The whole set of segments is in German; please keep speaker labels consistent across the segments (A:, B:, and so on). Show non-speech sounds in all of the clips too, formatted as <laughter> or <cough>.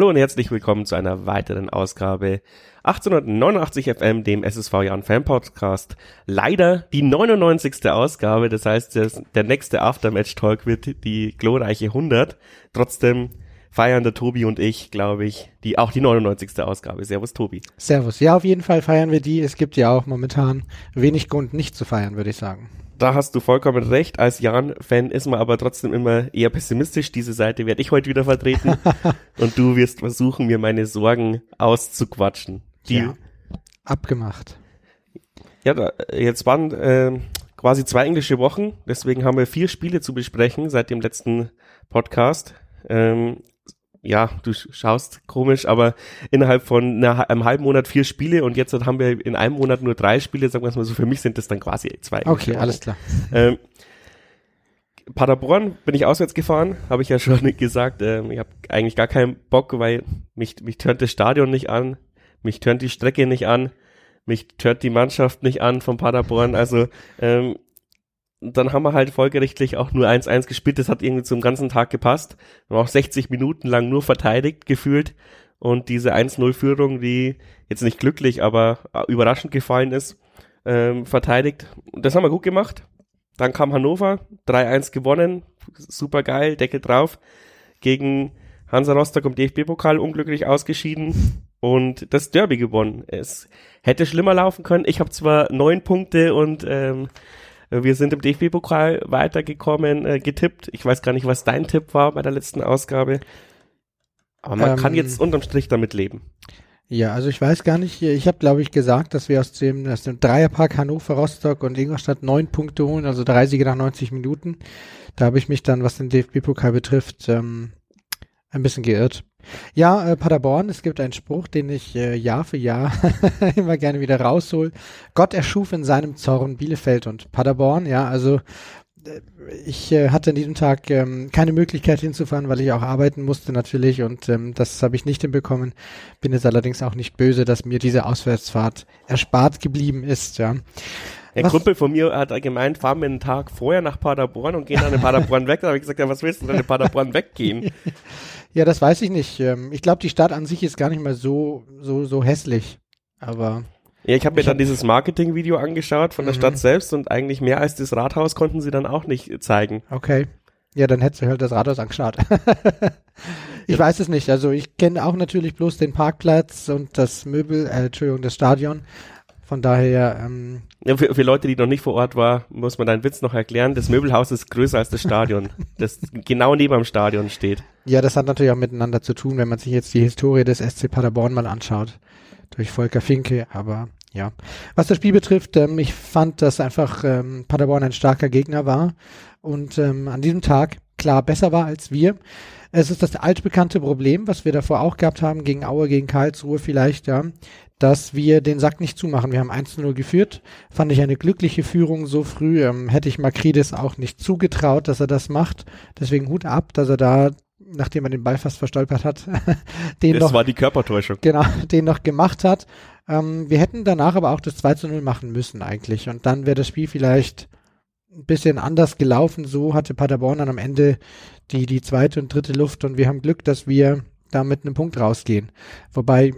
A: Hallo und herzlich willkommen zu einer weiteren Ausgabe 1889 FM, dem SSV Jahren Fan Podcast. Leider die 99. Ausgabe, das heißt, der nächste Aftermatch Talk wird die glorreiche 100. Trotzdem feiern der Tobi und ich, glaube ich, die auch die 99. Ausgabe. Servus Tobi.
B: Servus. Ja, auf jeden Fall feiern wir die. Es gibt ja auch momentan wenig Grund nicht zu feiern, würde ich sagen
A: da hast du vollkommen recht. Als Jan-Fan ist man aber trotzdem immer eher pessimistisch. Diese Seite werde ich heute wieder vertreten. <laughs> und du wirst versuchen, mir meine Sorgen auszuquatschen.
B: Die ja, abgemacht.
A: Ja, da, jetzt waren äh, quasi zwei englische Wochen. Deswegen haben wir vier Spiele zu besprechen seit dem letzten Podcast. Ähm, ja, du schaust komisch, aber innerhalb von einer, einem halben Monat vier Spiele und jetzt haben wir in einem Monat nur drei Spiele, sagen wir es mal so, für mich sind das dann quasi zwei.
B: Okay, alles klar. Ähm,
A: Paderborn bin ich auswärts gefahren, habe ich ja <laughs> schon gesagt. Ähm, ich habe eigentlich gar keinen Bock, weil mich, mich tönt das Stadion nicht an, mich tönt die Strecke nicht an, mich tönt die Mannschaft nicht an von Paderborn. Also ähm, dann haben wir halt folgerichtlich auch nur 1-1 gespielt. Das hat irgendwie zum ganzen Tag gepasst. Wir haben auch 60 Minuten lang nur verteidigt gefühlt. Und diese 1-0-Führung, die jetzt nicht glücklich, aber überraschend gefallen ist, ähm, verteidigt. Das haben wir gut gemacht. Dann kam Hannover, 3-1 gewonnen, super geil, Deckel drauf. Gegen Hansa Rostock im DFB-Pokal unglücklich ausgeschieden und das Derby gewonnen. Es hätte schlimmer laufen können. Ich habe zwar neun Punkte und ähm, wir sind im DFB-Pokal weitergekommen, äh, getippt. Ich weiß gar nicht, was dein Tipp war bei der letzten Ausgabe. Aber man ähm, kann jetzt unterm Strich damit leben.
B: Ja, also ich weiß gar nicht. Ich habe, glaube ich, gesagt, dass wir aus dem, aus dem Dreierpark Hannover, Rostock und Ingolstadt neun Punkte holen, also drei Siege nach 90 Minuten. Da habe ich mich dann, was den DFB-Pokal betrifft, ähm, ein bisschen geirrt. Ja, äh, Paderborn, es gibt einen Spruch, den ich äh, Jahr für Jahr <laughs> immer gerne wieder raushol. Gott erschuf in seinem Zorn Bielefeld und Paderborn, ja, also äh, ich äh, hatte an diesem Tag ähm, keine Möglichkeit hinzufahren, weil ich auch arbeiten musste natürlich und ähm, das habe ich nicht hinbekommen. Bin jetzt allerdings auch nicht böse, dass mir diese Auswärtsfahrt erspart geblieben ist, ja.
A: Ein was? Kumpel von mir hat gemeint, fahren wir einen Tag vorher nach Paderborn und gehen dann in <laughs> Paderborn weg. Da habe ich gesagt, ja, was willst du denn in Paderborn weggehen? <laughs>
B: Ja, das weiß ich nicht. Ähm, ich glaube, die Stadt an sich ist gar nicht mal so, so, so hässlich. Aber.
A: Ja, ich habe mir dann hab dieses Marketing-Video angeschaut von der Stadt mhm. selbst und eigentlich mehr als das Rathaus konnten sie dann auch nicht zeigen.
B: Okay. Ja, dann hättest du halt das Rathaus angeschaut. <laughs> ich ja. weiß es nicht. Also ich kenne auch natürlich bloß den Parkplatz und das Möbel, äh, Entschuldigung, das Stadion. Von daher. Ähm,
A: ja, für, für Leute, die noch nicht vor Ort waren, muss man deinen Witz noch erklären. Das Möbelhaus ist größer als das Stadion, <laughs> das genau neben dem Stadion steht.
B: Ja, das hat natürlich auch miteinander zu tun, wenn man sich jetzt die Historie des SC Paderborn mal anschaut. Durch Volker Finke, aber ja. Was das Spiel betrifft, ähm, ich fand, dass einfach ähm, Paderborn ein starker Gegner war und ähm, an diesem Tag klar besser war als wir. Es ist das altbekannte Problem, was wir davor auch gehabt haben, gegen Aue, gegen Karlsruhe vielleicht, ja dass wir den Sack nicht zumachen. Wir haben 1-0 geführt. Fand ich eine glückliche Führung so früh. Ähm, hätte ich Makridis auch nicht zugetraut, dass er das macht. Deswegen Hut ab, dass er da, nachdem er den Ball fast verstolpert hat, <laughs>
A: den das noch. Das war die Körpertäuschung.
B: Genau, den noch gemacht hat. Ähm, wir hätten danach aber auch das 2 0 machen müssen eigentlich. Und dann wäre das Spiel vielleicht ein bisschen anders gelaufen. So hatte Paderborn dann am Ende die, die zweite und dritte Luft und wir haben Glück, dass wir da mit einem Punkt rausgehen. Wobei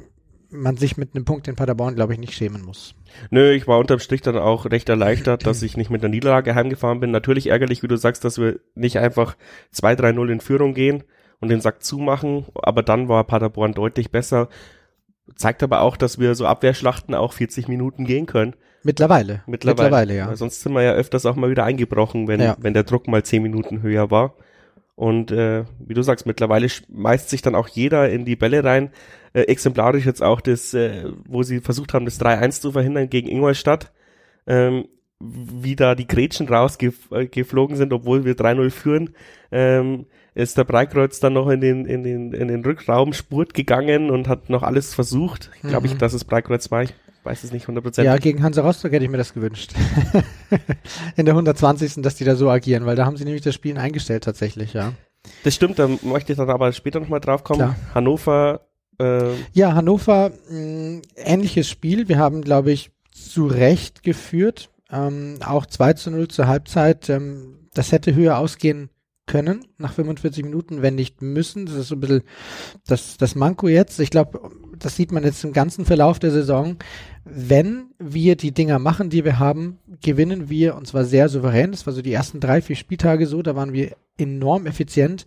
B: man sich mit einem Punkt in Paderborn, glaube ich, nicht schämen muss.
A: Nö, ich war unterm Strich dann auch recht erleichtert, dass ich nicht mit der Niederlage heimgefahren bin. Natürlich ärgerlich, wie du sagst, dass wir nicht einfach 2-3-0 in Führung gehen und den Sack zumachen, aber dann war Paderborn deutlich besser. Zeigt aber auch, dass wir so Abwehrschlachten auch 40 Minuten gehen können.
B: Mittlerweile.
A: Mittlerweile, Mittlerweile ja. sonst sind wir ja öfters auch mal wieder eingebrochen, wenn, ja. wenn der Druck mal 10 Minuten höher war. Und äh, wie du sagst, mittlerweile schmeißt sich dann auch jeder in die Bälle rein. Äh, exemplarisch jetzt auch das, äh, wo sie versucht haben, das 3-1 zu verhindern gegen Ingolstadt. Ähm, wie da die Gretchen rausgeflogen sind, obwohl wir 3-0 führen, ähm, ist der Breikreuz dann noch in den, in den, in den Rückraum spurt gegangen und hat noch alles versucht. Glaube ich, mhm. dass es Breikreuz war. Ich weiß es nicht 100%.
B: Ja, gegen Hansa Rostock hätte ich mir das gewünscht. <laughs> in der 120. dass die da so agieren, weil da haben sie nämlich das Spielen eingestellt tatsächlich, ja.
A: Das stimmt, da möchte ich dann aber später nochmal drauf kommen. Klar. Hannover
B: äh, ja, Hannover, mh, ähnliches Spiel. Wir haben, glaube ich, zu Recht geführt. Ähm, auch 2 zu 0 zur Halbzeit. Ähm, das hätte höher ausgehen können nach 45 Minuten, wenn nicht müssen. Das ist so ein bisschen das, das Manko jetzt. Ich glaube, das sieht man jetzt im ganzen Verlauf der Saison. Wenn wir die Dinger machen, die wir haben, gewinnen wir und zwar sehr souverän. Das war so die ersten drei, vier Spieltage so. Da waren wir enorm effizient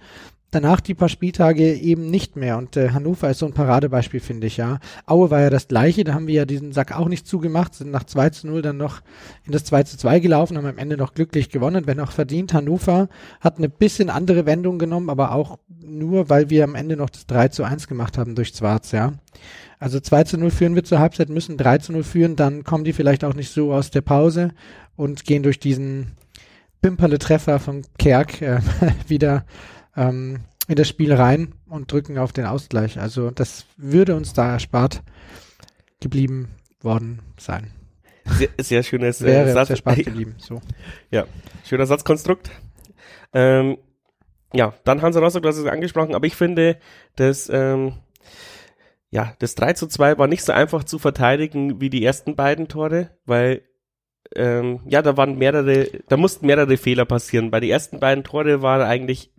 B: danach die paar Spieltage eben nicht mehr. Und äh, Hannover ist so ein Paradebeispiel, finde ich, ja. Aue war ja das gleiche, da haben wir ja diesen Sack auch nicht zugemacht, sind nach 2 zu 0 dann noch in das 2 zu 2 gelaufen, haben am Ende noch glücklich gewonnen, wenn auch verdient. Hannover hat eine bisschen andere Wendung genommen, aber auch nur, weil wir am Ende noch das 3 zu 1 gemacht haben durch Schwarz, ja. Also 2 zu 0 führen wir zur Halbzeit, müssen 3 zu 0 führen, dann kommen die vielleicht auch nicht so aus der Pause und gehen durch diesen Pimperle-Treffer von Kerk äh, <laughs> wieder ähm, in das Spiel rein und drücken auf den Ausgleich. Also das würde uns da erspart geblieben worden sein.
A: Sehr, sehr schönes <laughs>
B: äh, Wäre Satz. erspart <laughs> geblieben. So.
A: Ja, schöner Satzkonstrukt. Ähm, ja, dann Hansa Rostock, du hast es angesprochen, aber ich finde, dass ähm, ja, das 3 zu 2 war nicht so einfach zu verteidigen wie die ersten beiden Tore, weil ähm, ja, da waren mehrere, da mussten mehrere Fehler passieren. Bei den ersten beiden Tore war eigentlich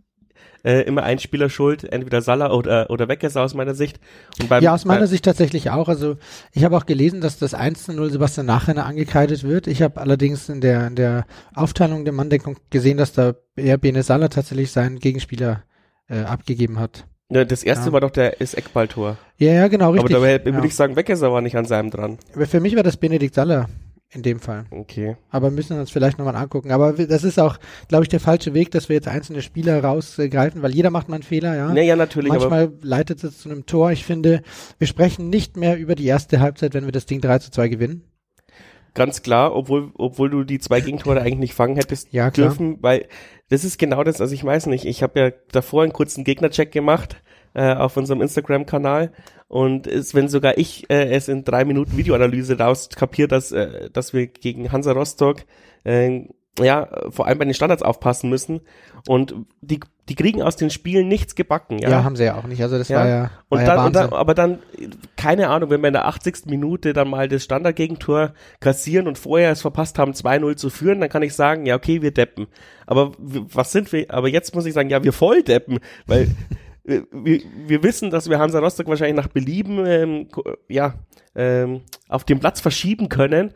A: äh, immer ein Spieler schuld, entweder Salah oder, oder Weckesser aus meiner Sicht.
B: Beim, ja, aus meiner Sicht tatsächlich auch. Also ich habe auch gelesen, dass das 1-0 Sebastian Nachrenner angekreidet wird. Ich habe allerdings in der, in der Aufteilung der Manndeckung gesehen, dass da eher Bene Salah tatsächlich seinen Gegenspieler äh, abgegeben hat.
A: Ja, das erste ja. war doch der ist Eckballtor.
B: Ja, ja, genau,
A: richtig. Aber da würde ja. ich sagen, Weckesser war nicht an seinem dran.
B: Aber für mich war das Benedikt Salah in dem Fall.
A: Okay.
B: Aber müssen wir uns vielleicht nochmal angucken. Aber das ist auch, glaube ich, der falsche Weg, dass wir jetzt einzelne Spieler rausgreifen, weil jeder macht mal einen Fehler, ja.
A: Nee, ja, natürlich.
B: Manchmal leitet es zu einem Tor. Ich finde, wir sprechen nicht mehr über die erste Halbzeit, wenn wir das Ding 3 zu 2 gewinnen.
A: Ganz klar, obwohl, obwohl du die zwei Gegentore eigentlich nicht fangen hättest ja, dürfen, weil das ist genau das, also ich weiß nicht, ich habe ja davor einen kurzen Gegnercheck gemacht äh, auf unserem Instagram-Kanal und ist, wenn sogar ich äh, es in drei Minuten Videoanalyse raus kapiert, dass, äh, dass wir gegen Hansa Rostock äh, ja, vor allem bei den Standards aufpassen müssen. Und die, die kriegen aus den Spielen nichts gebacken. Ja,
B: ja haben sie ja auch nicht. Also das ja. war ja.
A: Und,
B: war
A: dann,
B: ja
A: und dann, aber dann, keine Ahnung, wenn wir in der 80. Minute dann mal das Standardgegentor kassieren und vorher es verpasst haben, 2-0 zu führen, dann kann ich sagen, ja, okay, wir deppen. Aber was sind wir? Aber jetzt muss ich sagen, ja, wir voll deppen, weil <laughs> wir, wir wissen, dass wir Hansa Rostock wahrscheinlich nach Belieben ähm, ja, ähm, auf dem Platz verschieben können,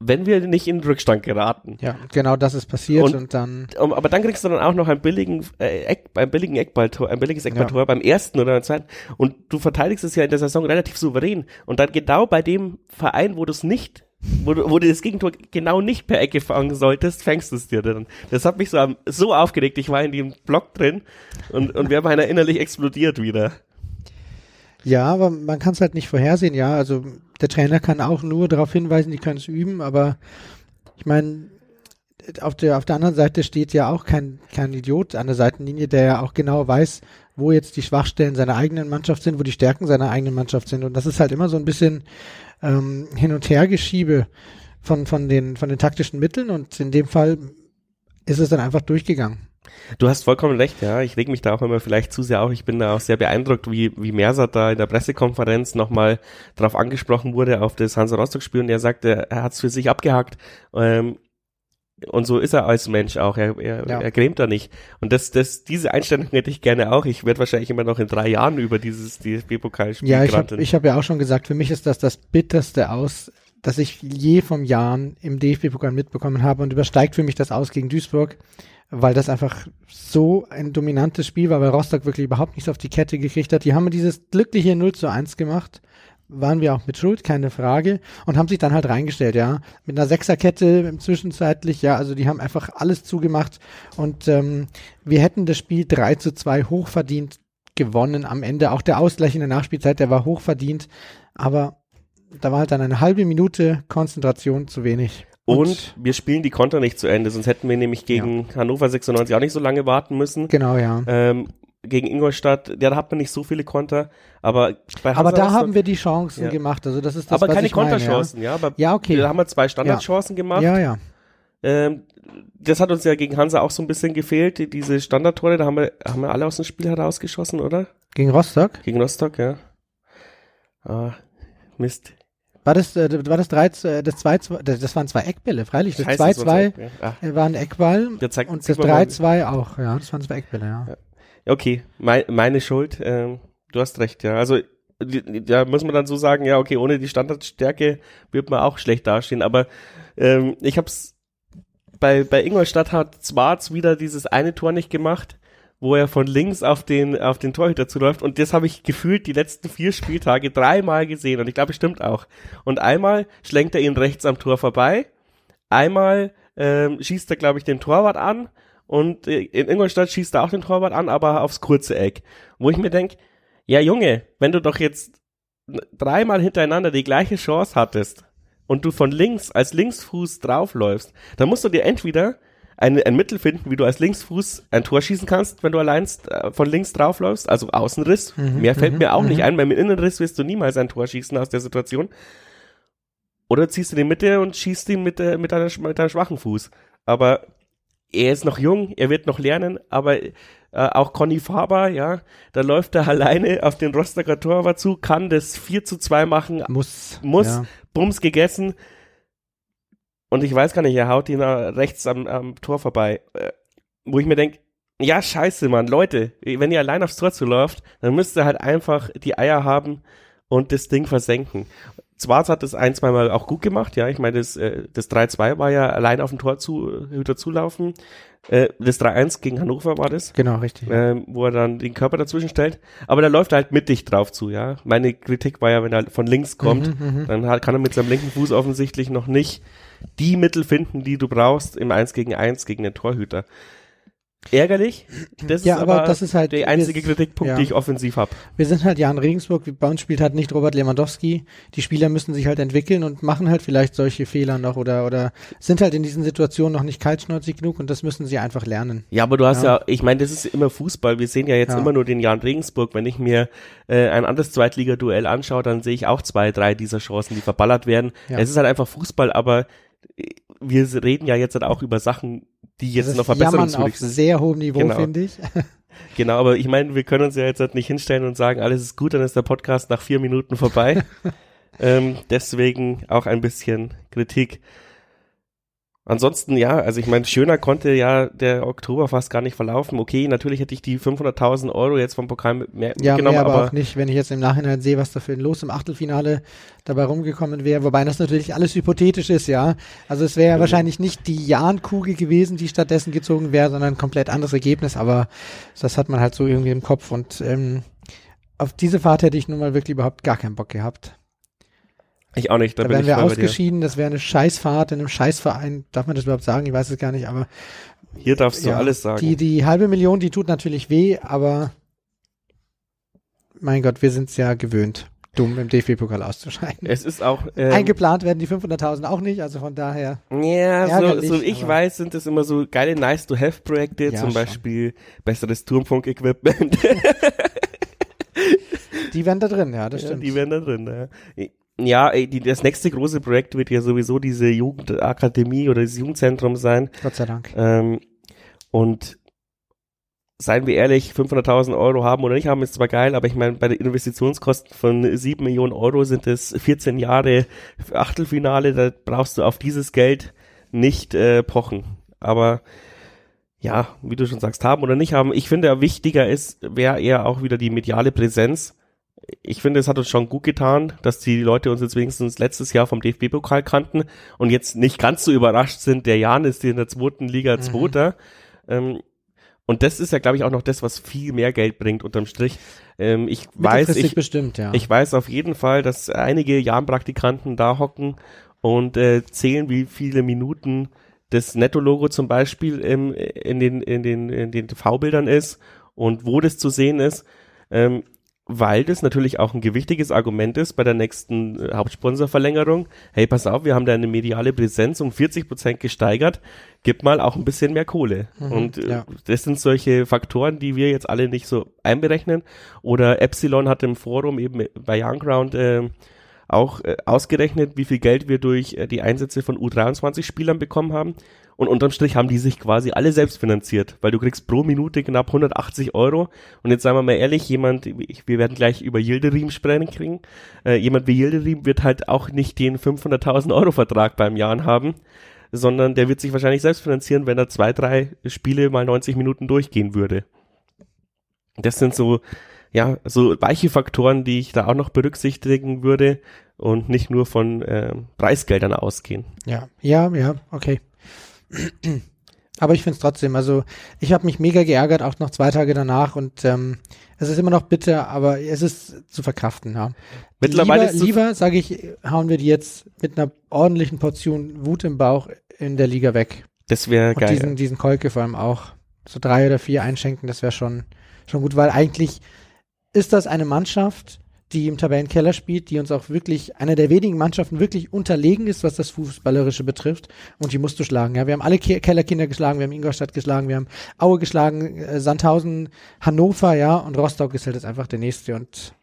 A: wenn wir nicht in den Rückstand geraten.
B: Ja, genau das ist passiert und, und dann.
A: Aber dann kriegst du dann auch noch einen billigen, äh, Eck, einen billigen Eckballtor, ein billiges Eckballtor ja. beim ersten oder beim zweiten. Und du verteidigst es ja in der Saison relativ souverän. Und dann genau bei dem Verein, wo du es nicht wo du, wo du das Gegentor genau nicht per Ecke fangen solltest, fängst du es dir dann. Das hat mich so, so aufgeregt. Ich war in dem Block drin und, und wir haben einer innerlich explodiert wieder.
B: Ja, aber man kann es halt nicht vorhersehen, ja. Also der Trainer kann auch nur darauf hinweisen, die können es üben, aber ich meine, auf der, auf der anderen Seite steht ja auch kein, kein Idiot an der Seitenlinie, der ja auch genau weiß, wo jetzt die Schwachstellen seiner eigenen Mannschaft sind, wo die Stärken seiner eigenen Mannschaft sind. Und das ist halt immer so ein bisschen ähm, Hin- und Hergeschiebe von, von, den, von den taktischen Mitteln und in dem Fall ist es dann einfach durchgegangen.
A: Du hast vollkommen recht, ja. Ich reg mich da auch immer vielleicht zu sehr auf. Ich bin da auch sehr beeindruckt, wie, wie Mersat da in der Pressekonferenz nochmal drauf angesprochen wurde, auf das Hansa Rostock-Spiel und er sagte, er hat es für sich abgehakt. Ähm, und so ist er als Mensch auch. Er, er, ja. er grämt da nicht. Und das, das, diese Einstellung hätte ich gerne auch. Ich werde wahrscheinlich immer noch in drei Jahren über dieses DFB-Pokalspiel
B: Ja, ich habe hab ja auch schon gesagt, für mich ist das das bitterste aus, das ich je vom Jahren im DFB-Pokal mitbekommen habe und übersteigt für mich das aus gegen Duisburg, weil das einfach so ein dominantes Spiel war, weil Rostock wirklich überhaupt nichts auf die Kette gekriegt hat. Die haben dieses glückliche 0 zu 1 gemacht waren wir auch mit Schuld, keine Frage, und haben sich dann halt reingestellt, ja, mit einer Sechserkette zwischenzeitlich, ja, also die haben einfach alles zugemacht und ähm, wir hätten das Spiel 3 zu 2 hochverdient gewonnen am Ende. Auch der Ausgleich in der Nachspielzeit, der war hochverdient, aber da war halt dann eine halbe Minute Konzentration zu wenig.
A: Und, und, wir spielen die Konter nicht zu Ende, sonst hätten wir nämlich gegen ja. Hannover 96 auch nicht so lange warten müssen.
B: Genau, ja.
A: Ähm, gegen Ingolstadt, ja, da hat man nicht so viele Konter, aber
B: bei Hansa Aber da haben wir die Chancen ja. gemacht, also das ist das,
A: Aber keine Konterchancen, ja. ja. Aber
B: ja, okay.
A: Da haben wir zwei Standardchancen gemacht.
B: Ja, ja.
A: Ähm, das hat uns ja gegen Hansa auch so ein bisschen gefehlt, diese Standardtore, da haben wir, haben wir alle aus dem Spiel herausgeschossen, oder?
B: Gegen Rostock?
A: Gegen Rostock, ja. Ah, Mist.
B: War das, äh, war das 3, äh, das 2, 2, das waren zwei Eckbälle, freilich. Das
A: Scheiße,
B: 2-2
A: das war- ja.
B: war ein Eckball
A: Der zeigt-
B: und das
A: sieht man mal-
B: 3-2 auch, ja. Das waren zwei Eckbälle, ja.
A: Ja. Okay, mei- meine Schuld. Ähm, du hast recht, ja. Also da muss man dann so sagen, ja, okay, ohne die Standardstärke wird man auch schlecht dastehen. Aber ähm, ich hab's bei, bei Ingolstadt hat Zwarz wieder dieses eine Tor nicht gemacht, wo er von links auf den, auf den Torhüter zuläuft. Und das habe ich gefühlt die letzten vier Spieltage dreimal gesehen. Und ich glaube, es stimmt auch. Und einmal schlenkt er ihn rechts am Tor vorbei. Einmal ähm, schießt er, glaube ich, den Torwart an. Und äh, in Ingolstadt schießt er auch den Torwart an, aber aufs kurze Eck. Wo ich mir denk, ja Junge, wenn du doch jetzt dreimal hintereinander die gleiche Chance hattest und du von links als Linksfuß draufläufst, dann musst du dir entweder ein, ein Mittel finden, wie du als Linksfuß ein Tor schießen kannst, wenn du allein äh, von links draufläufst, also Außenriss. Mehr fällt mir auch nicht ein, beim Innenriss wirst du niemals ein Tor schießen aus der Situation. Oder ziehst du die Mitte und schießt ihn mit, äh, mit, deiner, mit deinem schwachen Fuß. Aber er ist noch jung, er wird noch lernen, aber äh, auch Conny Faber, ja, da läuft er alleine auf den Rostocker Torwart zu, kann das 4 zu 2 machen,
B: Muss.
A: muss,
B: Ja.
A: Bums gegessen. Und ich weiß gar nicht, er haut ihn rechts am, am Tor vorbei. Äh, wo ich mir denke, ja, scheiße, Mann, Leute, wenn ihr allein aufs Tor zuläuft, dann müsst ihr halt einfach die Eier haben und das Ding versenken. Zwarz hat das ein, zweimal auch gut gemacht, ja. Ich meine, das, äh, das 3-2 war ja allein auf den Tor zu, Hüter zulaufen. Äh, das 3-1 gegen Hannover war das
B: Genau, richtig.
A: ähm, wo er dann den Körper dazwischen stellt. Aber da läuft er halt mittig drauf zu, ja. Meine Kritik war ja, wenn er von links kommt,
B: Mhm,
A: dann hat, kann er mit seinem linken Fuß offensichtlich noch nicht die Mittel finden, die du brauchst im 1 gegen 1 gegen den Torhüter. Ärgerlich. Das
B: Ja,
A: ist
B: aber
A: aber,
B: das ist halt-
A: der einzige
B: wir-
A: Kritikpunkt,
B: ja.
A: den ich offensiv hab.
B: Wir sind halt ja in Regensburg, bei uns spielt halt nicht Robert Lewandowski. Die Spieler müssen sich halt entwickeln und machen halt vielleicht solche Fehler noch oder, oder sind halt in diesen Situationen noch nicht kaltschnäuzig genug und das müssen sie einfach lernen.
A: Ja, aber du hast
B: Ja.
A: ja, ich meine, das ist immer Fußball. Wir sehen ja jetzt
B: Ja.
A: immer nur den Jan Regensburg. Wenn ich mir äh, ein anderes Zweitliga-Duell anschaue, dann sehe ich auch zwei, drei dieser Chancen, die verballert werden. Es ist halt einfach Fußball, aber wir reden ja jetzt auch über Sachen, die jetzt
B: das
A: noch
B: ist Jammern auf sehr hohem Niveau,
A: Genau.
B: finde ich. <laughs>
A: Genau, aber ich meine, wir können uns ja jetzt halt nicht hinstellen und sagen, alles ist gut, dann ist der Podcast nach vier Minuten vorbei. <laughs> ähm, deswegen auch ein bisschen Kritik. Ansonsten, ja, also ich meine, schöner konnte ja der Oktober fast gar nicht verlaufen. Okay, natürlich hätte ich die 500.000 Euro jetzt vom Pokal mit- mehr
B: Ja,
A: mitgenommen,
B: mehr aber,
A: aber
B: auch nicht, wenn ich jetzt im Nachhinein sehe, was da für ein Los im Achtelfinale dabei rumgekommen wäre, wobei das natürlich alles hypothetisch ist, ja. Also es wäre ja
A: Mhm.
B: wahrscheinlich nicht die Jahnkugel gewesen, die stattdessen gezogen wäre, sondern ein komplett anderes Ergebnis, aber das hat man halt so irgendwie im Kopf und ähm, auf diese Fahrt hätte ich nun mal wirklich überhaupt gar keinen Bock gehabt.
A: Ich auch nicht. Da,
B: Da, wären wir ausgeschieden, das wäre eine Scheißfahrt in einem Scheißverein, darf man das überhaupt sagen? Ich weiß es gar nicht, aber
A: Hier darfst du
B: ja,
A: alles sagen.
B: Die, die halbe Million, die tut natürlich weh, aber mein Gott, wir sind es ja gewöhnt, dumm im DFB-Pokal auszuscheiden.
A: es ist auch ähm,
B: Eingeplant werden die 500.000 auch nicht, also von daher.
A: Ja, so, so ich weiß, sind das immer so geile Nice-to-Have-Projekte,
B: Ja,
A: zum
B: schon.
A: Beispiel besseres Turmfunk-Equipment. <laughs>
B: Die wären da drin, ja, das
A: Ja,
B: stimmt.
A: die wären da drin. Ja, ja die, das nächste große Projekt wird ja sowieso diese Jugendakademie oder das Jugendzentrum sein.
B: Gott sei Dank.
A: Ähm, und seien wir ehrlich, 500.000 Euro haben oder nicht haben, ist zwar geil, aber ich meine, bei den Investitionskosten von 7 Millionen Euro sind es 14 Jahre Achtelfinale, da brauchst du auf dieses Geld nicht äh, pochen. Aber ja, wie du schon sagst, haben oder nicht haben. Ich finde, wichtiger ist, wäre eher auch wieder die mediale Präsenz. Ich finde, es hat uns schon gut getan, dass die Leute uns jetzt wenigstens letztes Jahr vom DFB-Pokal kannten und jetzt nicht ganz so überrascht sind, der Jan ist in der zweiten Liga
B: Mhm.
A: Zweiter. Ähm, und das ist ja, glaube ich, auch noch das, was viel mehr Geld bringt unterm Strich. Ähm, ich weiß, ich,
B: bestimmt, ja.
A: ich weiß auf jeden Fall, dass einige Jan-Praktikanten da hocken und äh, zählen, wie viele Minuten das Netto-Logo zum Beispiel im, in den, in den, in den TV-Bildern ist und wo das zu sehen ist. Ähm, weil das natürlich auch ein gewichtiges Argument ist bei der nächsten äh, Hauptsponsorverlängerung. Hey, pass auf, wir haben da eine mediale Präsenz um 40 Prozent gesteigert, gib mal auch ein bisschen mehr Kohle.
B: Mhm,
A: und äh,
B: ja.
A: das sind solche Faktoren, die wir jetzt alle nicht so einberechnen. Oder Epsilon hat im Forum eben bei Youngground äh, auch äh, ausgerechnet, wie viel Geld wir durch äh, die Einsätze von U23-Spielern bekommen haben. Und unterm Strich haben die sich quasi alle selbst finanziert, weil du kriegst pro Minute knapp 180 Euro. Und jetzt sagen wir mal ehrlich, jemand, wir werden gleich über Yildirim sprechen, äh, jemand wie Yildirim wird halt auch nicht den 500.000 Euro Vertrag beim Jahr haben, sondern der wird sich wahrscheinlich selbst finanzieren, wenn er zwei, drei Spiele mal 90 Minuten durchgehen würde. Das sind so, ja, so weiche Faktoren, die ich da auch noch berücksichtigen würde und nicht nur von äh, Preisgeldern ausgehen.
B: Ja, ja, ja, okay. <clears throat> Aber ich finde es trotzdem, also ich habe mich mega geärgert, auch noch zwei Tage danach und ähm, es ist immer noch bitter, aber es ist zu verkraften, ja.
A: Mittlerweile
B: lieber, lieber sage ich, hauen wir die jetzt mit einer ordentlichen Portion Wut im Bauch in der Liga weg.
A: Das wäre geil.
B: Diesen, diesen Kolke vor allem auch. So drei oder vier einschenken, das wäre schon, schon gut, weil eigentlich ist das eine Mannschaft, die im Tabellenkeller spielt, die uns auch wirklich, einer der wenigen Mannschaften wirklich unterlegen ist, was das Fußballerische betrifft. Und die musst du schlagen. Ja, wir haben alle Ke Kellerkinder geschlagen, wir haben Ingolstadt geschlagen, wir haben Aue geschlagen, äh, Sandhausen, Hannover, ja, und Rostock ist halt jetzt einfach der nächste. Und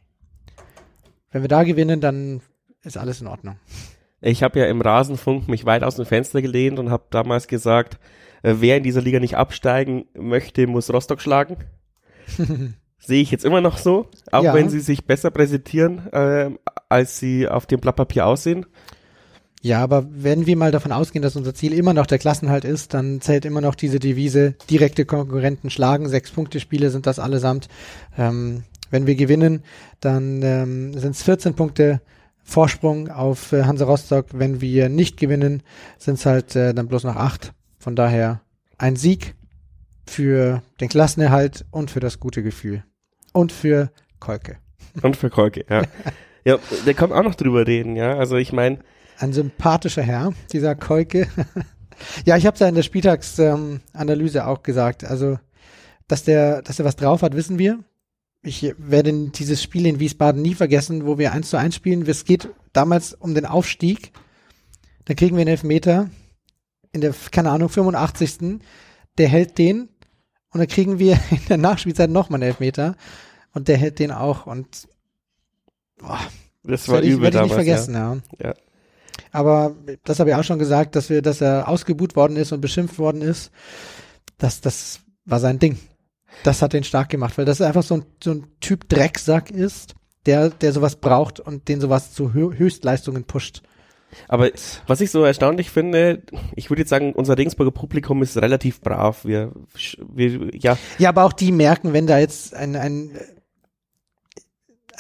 B: wenn wir da gewinnen, dann ist alles in Ordnung.
A: Ich habe ja im Rasenfunk mich weit aus dem Fenster gelehnt und habe damals gesagt, äh, wer in dieser Liga nicht absteigen möchte, muss Rostock schlagen. <laughs> Sehe ich jetzt immer noch so, auch ja. wenn sie sich besser präsentieren, äh, als sie auf dem Blatt Papier aussehen.
B: Ja, aber wenn wir mal davon ausgehen, dass unser Ziel immer noch der Klassenhalt ist, dann zählt immer noch diese Devise, direkte Konkurrenten schlagen, sechs Punkte Spiele sind das allesamt. Ähm, wenn wir gewinnen, dann ähm, sind es 14 Punkte Vorsprung auf äh, Hansa Rostock. Wenn wir nicht gewinnen, sind es halt äh, dann bloß noch acht. Von daher ein Sieg für den Klassenerhalt und für das gute Gefühl. Und für Kolke.
A: Und für Kolke, ja. <laughs> ja, der kann auch noch drüber reden, ja. Also ich meine.
B: Ein sympathischer Herr, dieser Kolke. <laughs> ja, ich habe es ja in der Spieltagsanalyse ähm, auch gesagt. Also, dass der, dass er was drauf hat, wissen wir. Ich werde dieses Spiel in Wiesbaden nie vergessen, wo wir eins zu eins spielen. Es geht damals um den Aufstieg. Dann kriegen wir einen Elfmeter in der, keine Ahnung, 85. Der hält den und dann kriegen wir <laughs> in der Nachspielzeit nochmal einen Elfmeter und der hält den auch und
A: boah, das war übel ich, ich
B: nicht vergessen, ja. ja. ja. Aber das habe ich auch schon gesagt, dass wir, dass er ausgebuht worden ist und beschimpft worden ist. Das, das war sein Ding. Das hat den stark gemacht, weil das einfach so ein, so ein Typ Drecksack ist, der, der sowas braucht und den sowas zu Höchstleistungen pusht.
A: Aber was ich so erstaunlich finde, ich würde jetzt sagen, unser Regensburger Publikum ist relativ brav. Wir, wir ja.
B: Ja, aber auch die merken, wenn da jetzt ein, ein,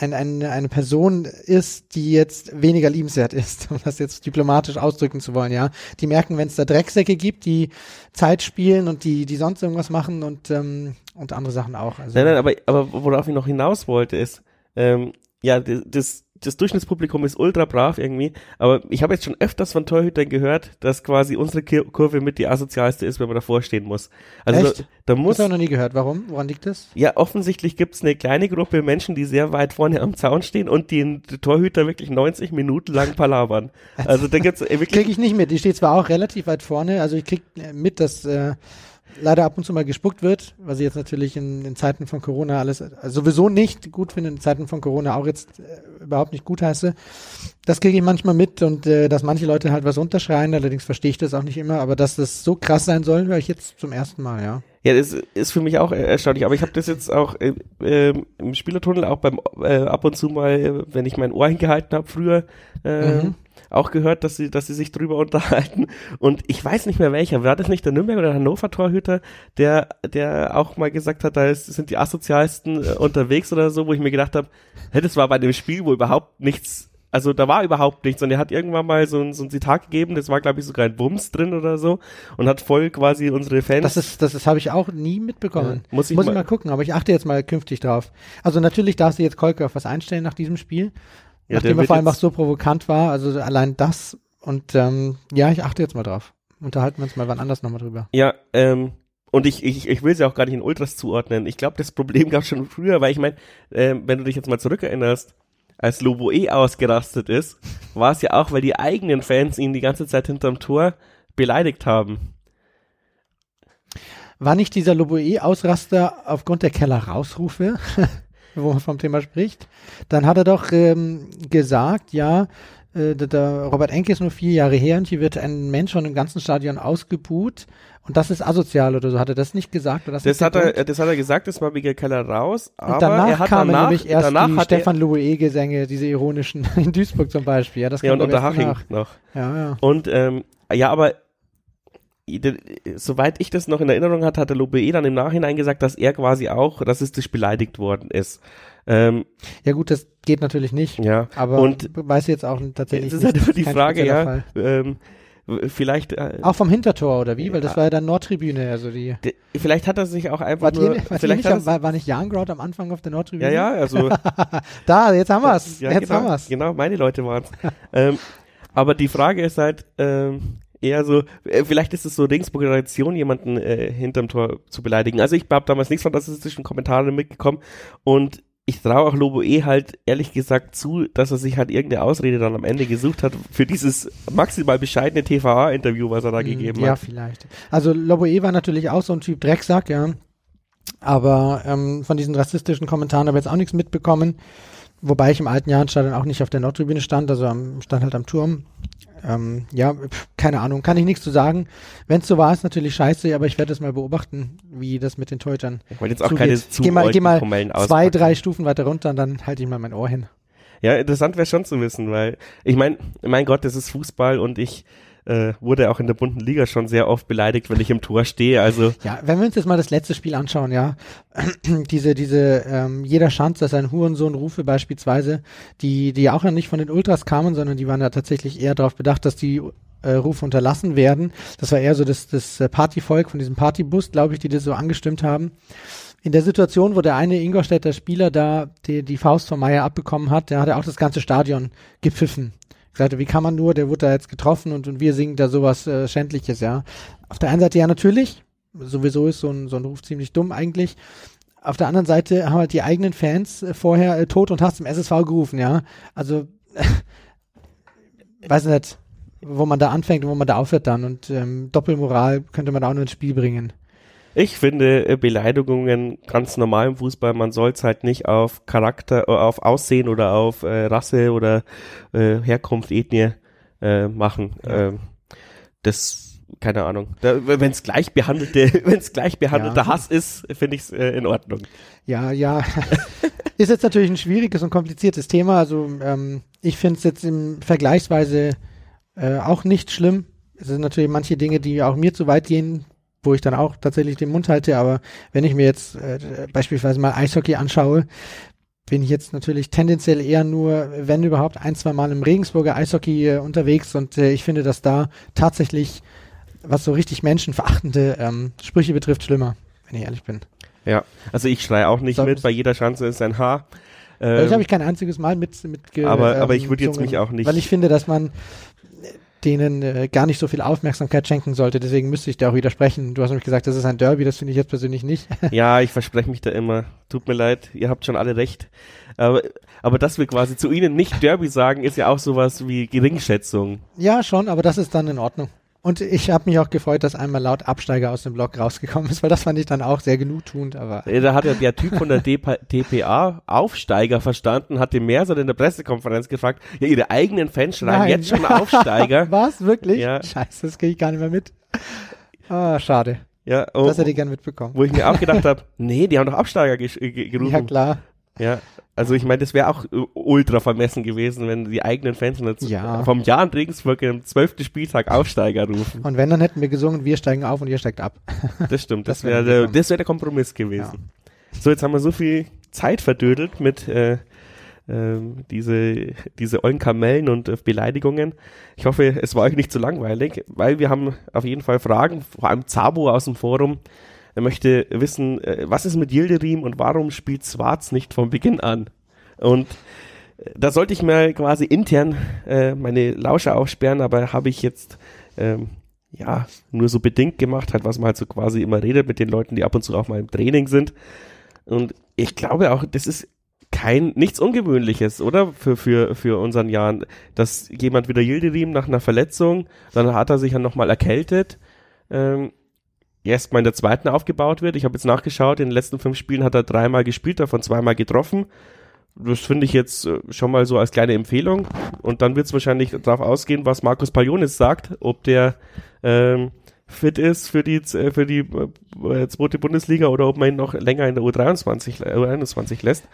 B: ein, ein, eine Person ist, die jetzt weniger liebenswert ist, <laughs> um das jetzt diplomatisch ausdrücken zu wollen, ja. Die merken, wenn es da Drecksäcke gibt, die Zeit spielen und die, die sonst irgendwas machen und, ähm, und andere Sachen auch.
A: Also, nein, nein, aber, aber worauf ich noch hinaus wollte, ist, ähm, ja, das, das Durchschnittspublikum ist ultra brav irgendwie, aber ich habe jetzt schon öfters von Torhütern gehört, dass quasi unsere Kurve mit die asozialste ist, wenn man davor stehen muss.
B: Also Echt? Da, da muss. Das habe ich noch nie gehört. Warum? Woran liegt das?
A: Ja, offensichtlich gibt es eine kleine Gruppe Menschen, die sehr weit vorne am Zaun stehen und den Torhüter wirklich 90 Minuten lang palavern. <laughs> Also da gibt's wirklich.
B: Krieg ich nicht mit. Die steht zwar auch relativ weit vorne, also ich krieg mit, dass äh, leider ab und zu mal gespuckt wird, was ich jetzt natürlich in, in Zeiten von Corona alles also sowieso nicht gut finde, in Zeiten von Corona auch jetzt äh, überhaupt nicht gut heiße. Das kriege ich manchmal mit und äh, dass manche Leute halt was unterschreien, allerdings verstehe ich das auch nicht immer, aber dass das so krass sein soll, höre ich jetzt zum ersten Mal, ja.
A: Ja, das ist für mich auch erstaunlich, aber ich habe das jetzt auch äh, äh, im Spielertunnel auch beim äh, ab und zu mal, wenn ich mein Ohr hingehalten habe früher, äh, mhm auch gehört, dass sie, dass sie sich drüber <laughs> unterhalten. Und ich weiß nicht mehr welcher. War das nicht der Nürnberg oder Hannover Torhüter, der, der auch mal gesagt hat, da ist, sind die asozialsten äh, unterwegs oder so, wo ich mir gedacht habe, hey, das war bei dem Spiel, wo überhaupt nichts also da war überhaupt nichts und er hat irgendwann mal so ein, so ein Zitat gegeben, das war glaube ich sogar ein Bums drin oder so und hat voll quasi unsere Fans.
B: Das ist, das, das habe ich auch nie mitbekommen. Ja, muss ich, muss mal, ich mal gucken, aber ich achte jetzt mal künftig drauf. Also natürlich darfst du jetzt Kolke auf was einstellen nach diesem Spiel, ja, Nachdem er vor allem auch so provokant war, also allein das und ähm, ja, ich achte jetzt mal drauf. Unterhalten wir uns mal wann anders nochmal drüber.
A: Ja, ähm, und ich, ich, ich will sie auch gar nicht in Ultras zuordnen. Ich glaube, das Problem gab schon früher, weil ich meine, äh, wenn du dich jetzt mal zurückerinnerst, als Lobo eh ausgerastet ist, war es ja auch, weil die eigenen Fans ihn die ganze Zeit hinterm Tor beleidigt haben.
B: War nicht dieser Lobo eh Ausraster aufgrund der Keller Rausrufe? <laughs> wo man vom Thema spricht. Dann hat er doch ähm, gesagt, ja, äh, der, Robert Enke ist nur vier Jahre her und hier wird ein Mensch von dem ganzen Stadion ausgebuht und das ist asozial oder so. Hat er das nicht gesagt? Oder das
A: Das
B: nicht
A: hat, er, das hat er gesagt, das war Miguel Keller raus, aber
B: und danach
A: er hat
B: kamen
A: danach,
B: nämlich erst
A: danach
B: die Stefan Louis-Gesänge, diese ironischen, <laughs> in Duisburg zum Beispiel. Ja, das
A: ja, und Unterhaching noch.
B: Ja, ja.
A: Und ähm, ja, aber soweit ich das noch in Erinnerung hatte, hat der Lobe eh dann im Nachhinein gesagt, dass er quasi auch rassistisch beleidigt worden ist. Ähm,
B: Ja gut, das geht natürlich nicht.
A: ja.
B: Aber
A: Und
B: weiß jetzt auch tatsächlich <laughs>
A: das ist halt immer die Frage, ja. Ähm, vielleicht, äh,
B: Auch vom Hintertor oder wie? Weil das
A: Ja.
B: war ja dann Nordtribüne, also die.
A: de- vielleicht hat er sich auch einfach
B: ihr,
A: nur,
B: wart ihr
A: vielleicht
B: nicht, am- war, war nicht Jangrout am Anfang auf der Nordtribüne?
A: ja, ja, also <laughs>
B: Da, jetzt haben wir's.
A: Ja,
B: jetzt
A: genau,
B: haben wir's.
A: Genau, meine Leute waren's. ähm, aber die Frage ist halt ähm, eher so, äh, vielleicht ist es so Ringsburger Tradition, jemanden äh, hinterm Tor zu beleidigen. Also ich habe damals nichts von rassistischen Kommentaren mitgekommen und ich traue auch Lobo eh halt ehrlich gesagt zu, dass er sich halt irgendeine Ausrede dann am Ende gesucht hat für dieses maximal bescheidene TVA-Interview, was er da gegeben
B: Hm, Ja,
A: hat.
B: vielleicht. Also Loboe war natürlich auch so ein Typ Drecksack, ja. Aber ähm, von diesen rassistischen Kommentaren habe ich jetzt auch nichts mitbekommen. Wobei ich im alten Jahrenstadion auch nicht auf der Nordtribüne stand, also am, stand halt am Turm. Ähm, ja, pf, keine Ahnung, kann ich nichts zu sagen. Wenn es so war, ist natürlich scheiße, aber ich werde das mal beobachten, wie das mit den Teutern
A: Ich wollte jetzt auch
B: zugeht.
A: keine zu
B: geh mal, geh mal zwei,
A: auspacken.
B: drei Stufen weiter runter und dann halte ich mal mein Ohr hin.
A: Ja, interessant wäre schon zu wissen, weil ich meine, mein Gott, das ist Fußball und ich äh, wurde auch in der bunten Liga schon sehr oft beleidigt, wenn ich im Tor stehe. Also
B: Ja, wenn wir uns jetzt mal das letzte Spiel anschauen, ja, <clears throat> diese, diese, ähm, jeder Schanz, das ist ein Hurensohn-Rufe beispielsweise, die, die auch ja nicht von den Ultras kamen, sondern die waren ja tatsächlich eher darauf bedacht, dass die äh, Rufe unterlassen werden. Das war eher so das, das äh, Partyvolk von diesem Partybus, glaube ich, die das so angestimmt haben. In der Situation, wo der eine Ingolstädter Spieler da die, die Faust von Meier abbekommen hat, der hat ja auch das ganze Stadion gepfiffen. Gesagt, wie kann man nur, der wurde da jetzt getroffen und, und wir singen da sowas äh, Schändliches, ja. Auf der einen Seite ja natürlich, sowieso ist so ein, so ein Ruf ziemlich dumm eigentlich. Auf der anderen Seite haben halt die eigenen Fans äh, vorher äh, Tod und Hass im SSV gerufen, ja. Also, <laughs> weiß nicht, wo man da anfängt und wo man da aufhört dann. Und ähm, Doppelmoral könnte man da auch nur ins Spiel bringen.
A: Ich finde äh, Beleidigungen ganz normal im Fußball. Man soll es halt nicht auf Charakter, äh, auf Aussehen oder auf äh, Rasse oder äh, Herkunft, Ethnie äh, machen. Ähm, das keine Ahnung. Wenn es gleich behandelte, <laughs> wenn es gleich behandelter
B: Ja.
A: Hass ist, finde ich es äh, in Ordnung.
B: Ja, ja. <laughs> ist jetzt natürlich ein schwieriges und kompliziertes Thema. Also ähm, ich finde es jetzt im vergleichsweise auch nicht schlimm. Es sind natürlich manche Dinge, die auch mir zu weit gehen, wo ich dann auch tatsächlich den Mund halte. Aber wenn ich mir jetzt äh, beispielsweise mal Eishockey anschaue, bin ich jetzt natürlich tendenziell eher nur, wenn überhaupt, ein, zwei Mal im Regensburger Eishockey äh, unterwegs. Und äh, ich finde, dass da tatsächlich, was so richtig menschenverachtende ähm, Sprüche betrifft, schlimmer, wenn ich ehrlich bin.
A: Ja, also ich schreie auch nicht
B: So-
A: mit, bei jeder Chance ist ein Haar.
B: das
A: Ähm,
B: habe ich kein einziges Mal mit, mit
A: Aber- aber ich würde jetzt mich auch nicht-
B: Weil ich finde, dass man denen äh, gar nicht so viel Aufmerksamkeit schenken sollte. Deswegen müsste ich da auch widersprechen. Du hast nämlich gesagt, das ist ein Derby. Das finde ich jetzt persönlich nicht. <laughs>
A: Ja, ich verspreche mich da immer. Tut mir leid, ihr habt schon alle recht. Aber, aber dass wir quasi zu ihnen nicht Derby sagen, ist ja auch sowas wie Geringschätzung.
B: ja, schon, aber das ist dann in Ordnung. Und ich habe mich auch gefreut, dass einmal laut Absteiger aus dem Block rausgekommen ist, weil das fand ich dann auch sehr genugtuend. Aber
A: Da hat ja der Typ von der DP DPA Aufsteiger verstanden, hat den Merser in der Pressekonferenz gefragt, ja, ihre eigenen Fans schreien
B: Nein.
A: jetzt schon Aufsteiger. <laughs>
B: was wirklich?
A: Ja.
B: Scheiße, das kriege ich gar nicht mehr mit. Ah, schade.
A: ja, oh,
B: Das hätte ich gern mitbekommen.
A: wo ich mir auch gedacht habe, nee, die haben doch ge- gerufen.
B: Ja klar.
A: Ja, also ich meine, das wäre auch äh, ultra vermessen gewesen, wenn die eigenen Fans jetzt
B: Ja.
A: vom Jahr in Regensburg im zwölften Spieltag Aufsteiger rufen.
B: Und wenn, dann hätten wir gesungen, wir steigen auf und ihr steigt ab.
A: Das stimmt, <laughs> das,
B: Das wär
A: wäre der,
B: gekommen.
A: das wär der Kompromiss gewesen. So, jetzt haben wir so viel Zeit verdödelt mit äh, ähm, diese, diese ollen Kamellen und äh, Beleidigungen. Ich hoffe, es war euch nicht zu langweilig, weil wir haben auf jeden Fall Fragen, vor allem Zabo aus dem Forum. Er möchte wissen, äh, was ist mit Yildirim und warum spielt Schwarz nicht von Beginn an? Und äh, da sollte ich mal quasi intern äh, meine Lauscher aufsperren, aber habe ich jetzt ähm, ja nur so bedingt gemacht, halt was man halt so quasi immer redet mit den Leuten, die ab und zu auch mal im Training sind. Und ich glaube auch, das ist kein nichts Ungewöhnliches, oder? Für, für, für unseren Jahren, dass jemand wieder Yildirim nach einer Verletzung, dann hat er sich ja nochmal erkältet. Ähm, erstmal in der zweiten aufgebaut wird. Ich habe jetzt nachgeschaut, in den letzten fünf Spielen hat er dreimal gespielt, davon zweimal getroffen. Das finde ich jetzt äh, schon mal so als kleine Empfehlung. Und dann wird es wahrscheinlich darauf ausgehen, was Markus Palionis sagt, ob der ähm, fit ist für die, äh, für die äh, zweite Bundesliga oder ob man ihn noch länger in der U23, äh, U21 lässt.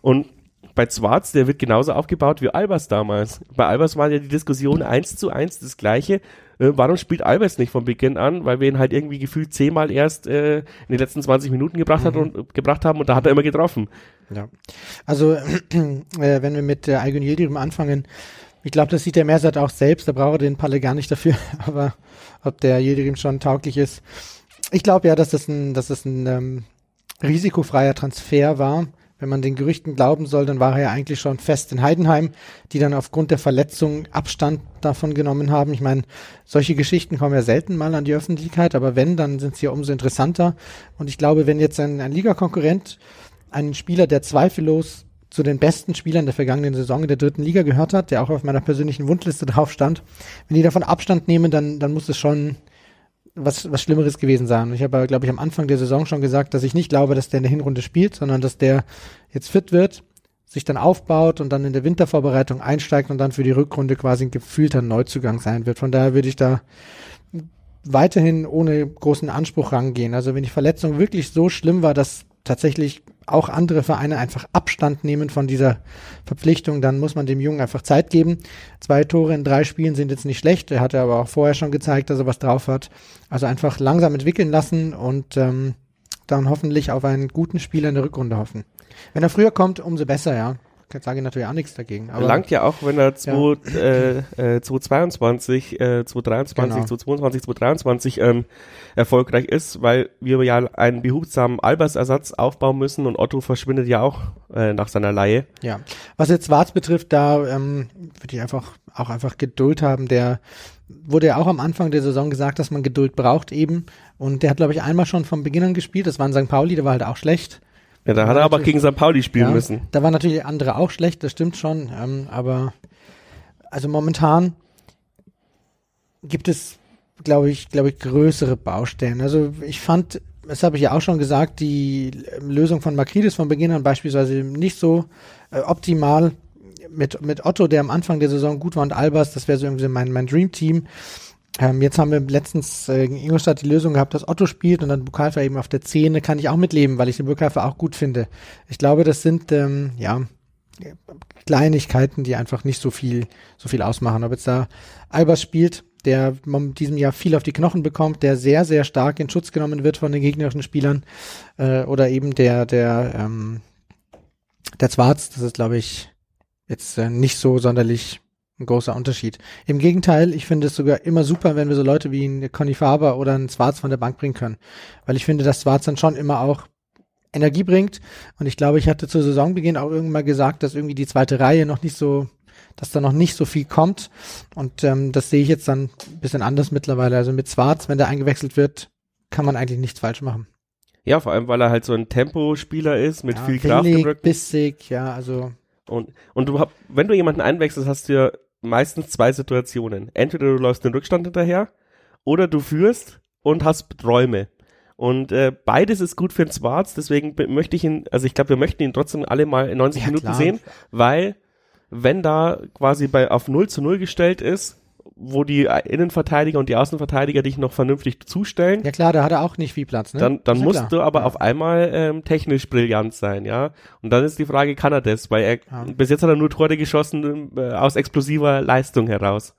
A: Und bei Zwarz, der wird genauso aufgebaut wie Albers damals. Bei Albers war ja die Diskussion eins zu eins das gleiche. Äh, warum spielt Albers nicht von Beginn an? Weil wir ihn halt irgendwie gefühlt zehnmal erst äh, in den letzten 20 Minuten gebracht, mhm. hat und, gebracht haben und da hat er immer getroffen.
B: Ja. Also, <clears throat> äh, wenn wir mit äh, Algun Yildirim anfangen, ich glaube, das sieht der Mersat auch selbst, da braucht er den Palle gar nicht dafür, <laughs> aber ob der Yildirim schon tauglich ist. Ich glaube ja, dass das ein, dass das ein ähm, risikofreier Transfer war wenn man den Gerüchten glauben soll, dann war er ja eigentlich schon fest in Heidenheim, die dann aufgrund der Verletzung Abstand davon genommen haben. Ich meine, solche Geschichten kommen ja selten mal an die Öffentlichkeit, aber wenn, dann sind sie ja umso interessanter. Und ich glaube, wenn jetzt ein, ein Ligakonkurrent einen Spieler, der zweifellos zu den besten Spielern der vergangenen Saison in der dritten Liga gehört hat, der auch auf meiner persönlichen Wundliste drauf stand, wenn die davon Abstand nehmen, dann, dann muss es schon was, was Schlimmeres gewesen sein. Ich habe, glaube ich, am Anfang der Saison schon gesagt, dass ich nicht glaube, dass der in der Hinrunde spielt, sondern dass der jetzt fit wird, sich dann aufbaut und dann in der Wintervorbereitung einsteigt und dann für die Rückrunde quasi ein gefühlter Neuzugang sein wird. Von daher würde ich da weiterhin ohne großen Anspruch rangehen. Also wenn die Verletzung wirklich so schlimm war, dass tatsächlich auch andere Vereine einfach Abstand nehmen von dieser Verpflichtung, dann muss man dem Jungen einfach Zeit geben. Zwei Tore in drei Spielen sind jetzt nicht schlecht. Er hatte aber auch vorher schon gezeigt, dass er was drauf hat. Also einfach langsam entwickeln lassen und ähm, dann hoffentlich auf einen guten Spieler in der Rückrunde hoffen. Wenn er früher kommt, umso besser, ja sage ich natürlich auch nichts dagegen.
A: Aber Langt ja auch, wenn er 2, ja. äh, äh, 2022, äh, 2023, genau. 2022, 2023 ähm, erfolgreich ist, weil wir ja einen behutsamen Albers-Ersatz aufbauen müssen und Otto verschwindet ja auch äh, nach seiner Laie.
B: Ja, was jetzt Schwarz betrifft, da ähm, würde ich einfach auch einfach Geduld haben. Der wurde ja auch am Anfang der Saison gesagt, dass man Geduld braucht eben. Und der hat, glaube ich, einmal schon vom Beginn an gespielt. Das war in St. Pauli, der war halt auch schlecht.
A: Ja, da hat er aber gegen St. Pauli spielen ja, müssen.
B: Da waren natürlich andere auch schlecht, das stimmt schon. Ähm, aber also momentan gibt es, glaube ich, glaube ich, größere Baustellen. Also ich fand, das habe ich ja auch schon gesagt, die Lösung von Makridis von Beginn an beispielsweise nicht so äh, optimal. Mit, mit Otto, der am Anfang der Saison gut war und Albers, das wäre so irgendwie mein, mein Dream Team. Ähm, jetzt haben wir letztens äh, in Ingolstadt die Lösung gehabt, dass Otto spielt und dann Bukalfa eben auf der 10. Kann ich auch mitleben, weil ich den Bukalfa auch gut finde. Ich glaube, das sind ähm, ja Kleinigkeiten, die einfach nicht so viel so viel ausmachen. Ob jetzt da Albers spielt, der in diesem Jahr viel auf die Knochen bekommt, der sehr sehr stark in Schutz genommen wird von den gegnerischen Spielern äh, oder eben der der ähm, der Zwarz, das ist glaube ich jetzt äh, nicht so sonderlich ein großer Unterschied. Im Gegenteil, ich finde es sogar immer super, wenn wir so Leute wie ein Conny Faber oder ein Schwarz von der Bank bringen können. Weil ich finde, dass Schwarz dann schon immer auch Energie bringt. Und ich glaube, ich hatte zu Saisonbeginn auch irgendwann mal gesagt, dass irgendwie die zweite Reihe noch nicht so, dass da noch nicht so viel kommt. Und ähm, das sehe ich jetzt dann ein bisschen anders mittlerweile. Also mit Schwarz, wenn der eingewechselt wird, kann man eigentlich nichts falsch machen.
A: Ja, vor allem, weil er halt so ein Tempospieler ist mit ja, viel Kraft
B: im Rücken. bissig, ja, also.
A: Und, und du, wenn du jemanden einwechselst, hast du ja meistens zwei Situationen. Entweder du läufst den Rückstand hinterher oder du führst und hast Träume. Und äh, beides ist gut für den Schwarz, deswegen möchte ich ihn, also ich glaube, wir möchten ihn trotzdem alle mal in 90 ja, Minuten klar. sehen, weil wenn da quasi bei auf 0 zu 0 gestellt ist, wo die Innenverteidiger und die Außenverteidiger dich noch vernünftig zustellen.
B: Ja klar, da hat er auch nicht viel Platz. Ne?
A: Dann, dann musst klar. du aber ja. auf einmal ähm, technisch brillant sein, ja. Und dann ist die Frage, kann er das? Weil er ja. bis jetzt hat er nur Tore geschossen äh, aus explosiver Leistung heraus.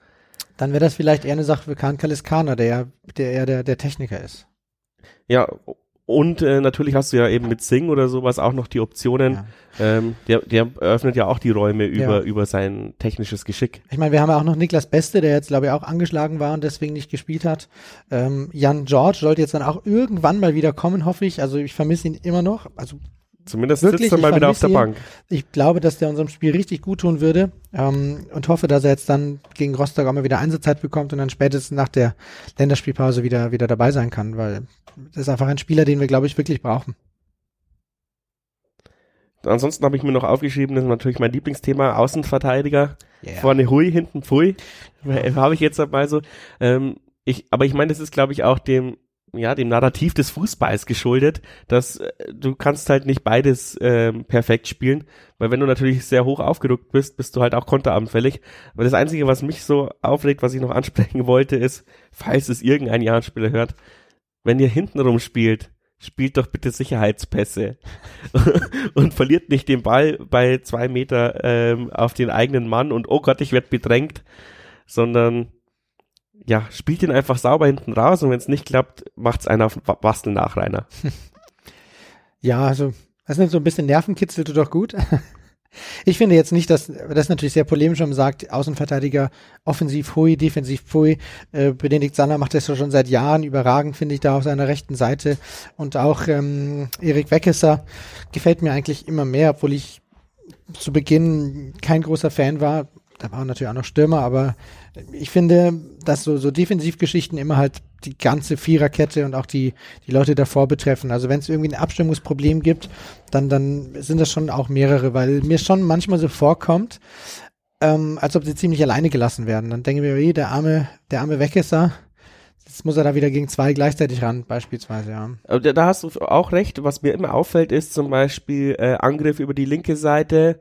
B: Dann wäre das vielleicht eher eine Sache für Kahn Kaliskana, der der eher der, der Techniker ist.
A: Ja, und äh, natürlich hast du ja eben mit Sing oder sowas auch noch die Optionen. Ja. Ähm, der, der öffnet ja auch die Räume über, ja. über sein technisches Geschick.
B: Ich meine, wir haben ja auch noch Niklas Beste, der jetzt, glaube ich, auch angeschlagen war und deswegen nicht gespielt hat. Ähm, Jan George sollte jetzt dann auch irgendwann mal wieder kommen, hoffe ich. Also ich vermisse ihn immer noch. Also
A: Zumindest Wirklich, sitzt er mal wieder auf der ihn. Bank.
B: Ich glaube, dass der unserem Spiel richtig gut tun würde ähm, und hoffe, dass er jetzt dann gegen Rostock auch mal wieder Einsatzzeit bekommt und dann spätestens nach der Länderspielpause wieder, wieder dabei sein kann, weil das ist einfach ein Spieler, den wir, glaube ich, wirklich brauchen.
A: Ansonsten habe ich mir noch aufgeschrieben, das ist natürlich mein Lieblingsthema, Außenverteidiger. Yeah. Vorne Hui, hinten Pfui. Ja. <laughs> Habe ich jetzt mal so. Ähm, ich, aber ich meine, das ist, glaube ich, auch dem ja, dem Narrativ des Fußballs geschuldet, dass äh, du kannst halt nicht beides ähm, perfekt spielen, weil wenn du natürlich sehr hoch aufgerückt bist, bist du halt auch konteranfällig. Aber das Einzige, was mich so aufregt, was ich noch <laughs> ansprechen wollte, ist, falls es irgendein Jahrenspieler hört, wenn ihr hintenrum spielt, spielt doch bitte Sicherheitspässe <laughs> und verliert nicht den Ball bei zwei Meter ähm, auf den eigenen Mann und oh Gott, ich werde bedrängt, sondern ja, spielt ihn einfach sauber hinten raus und wenn es nicht klappt, macht's einer auf Basteln nach, Rainer. <laughs>
B: Ja, also das ist so ein bisschen Nervenkitzel tut doch gut. <laughs> Ich finde jetzt nicht, dass das ist natürlich sehr polemisch, wenn man sagt, Außenverteidiger offensiv hui, defensiv hui. Äh, Benedikt Sander macht das schon seit Jahren überragend, finde ich, da auf seiner rechten Seite. Und auch ähm, Erik Weckesser gefällt mir eigentlich immer mehr, obwohl ich zu Beginn kein großer Fan war. Da waren natürlich auch noch Stürmer, aber ich finde, dass so, so Defensivgeschichten immer halt die ganze Viererkette und auch die, die Leute davor betreffen. Also wenn es irgendwie ein Abstimmungsproblem gibt, dann, dann sind das schon auch mehrere, weil mir schon manchmal so vorkommt, ähm, als ob sie ziemlich alleine gelassen werden. Dann denke ich mir, hey, der arme, der arme Wegesser, Jetzt muss er da wieder gegen zwei gleichzeitig ran, beispielsweise, ja.
A: Aber da hast du auch recht. Was mir immer auffällt, ist zum Beispiel äh, Angriff über die linke Seite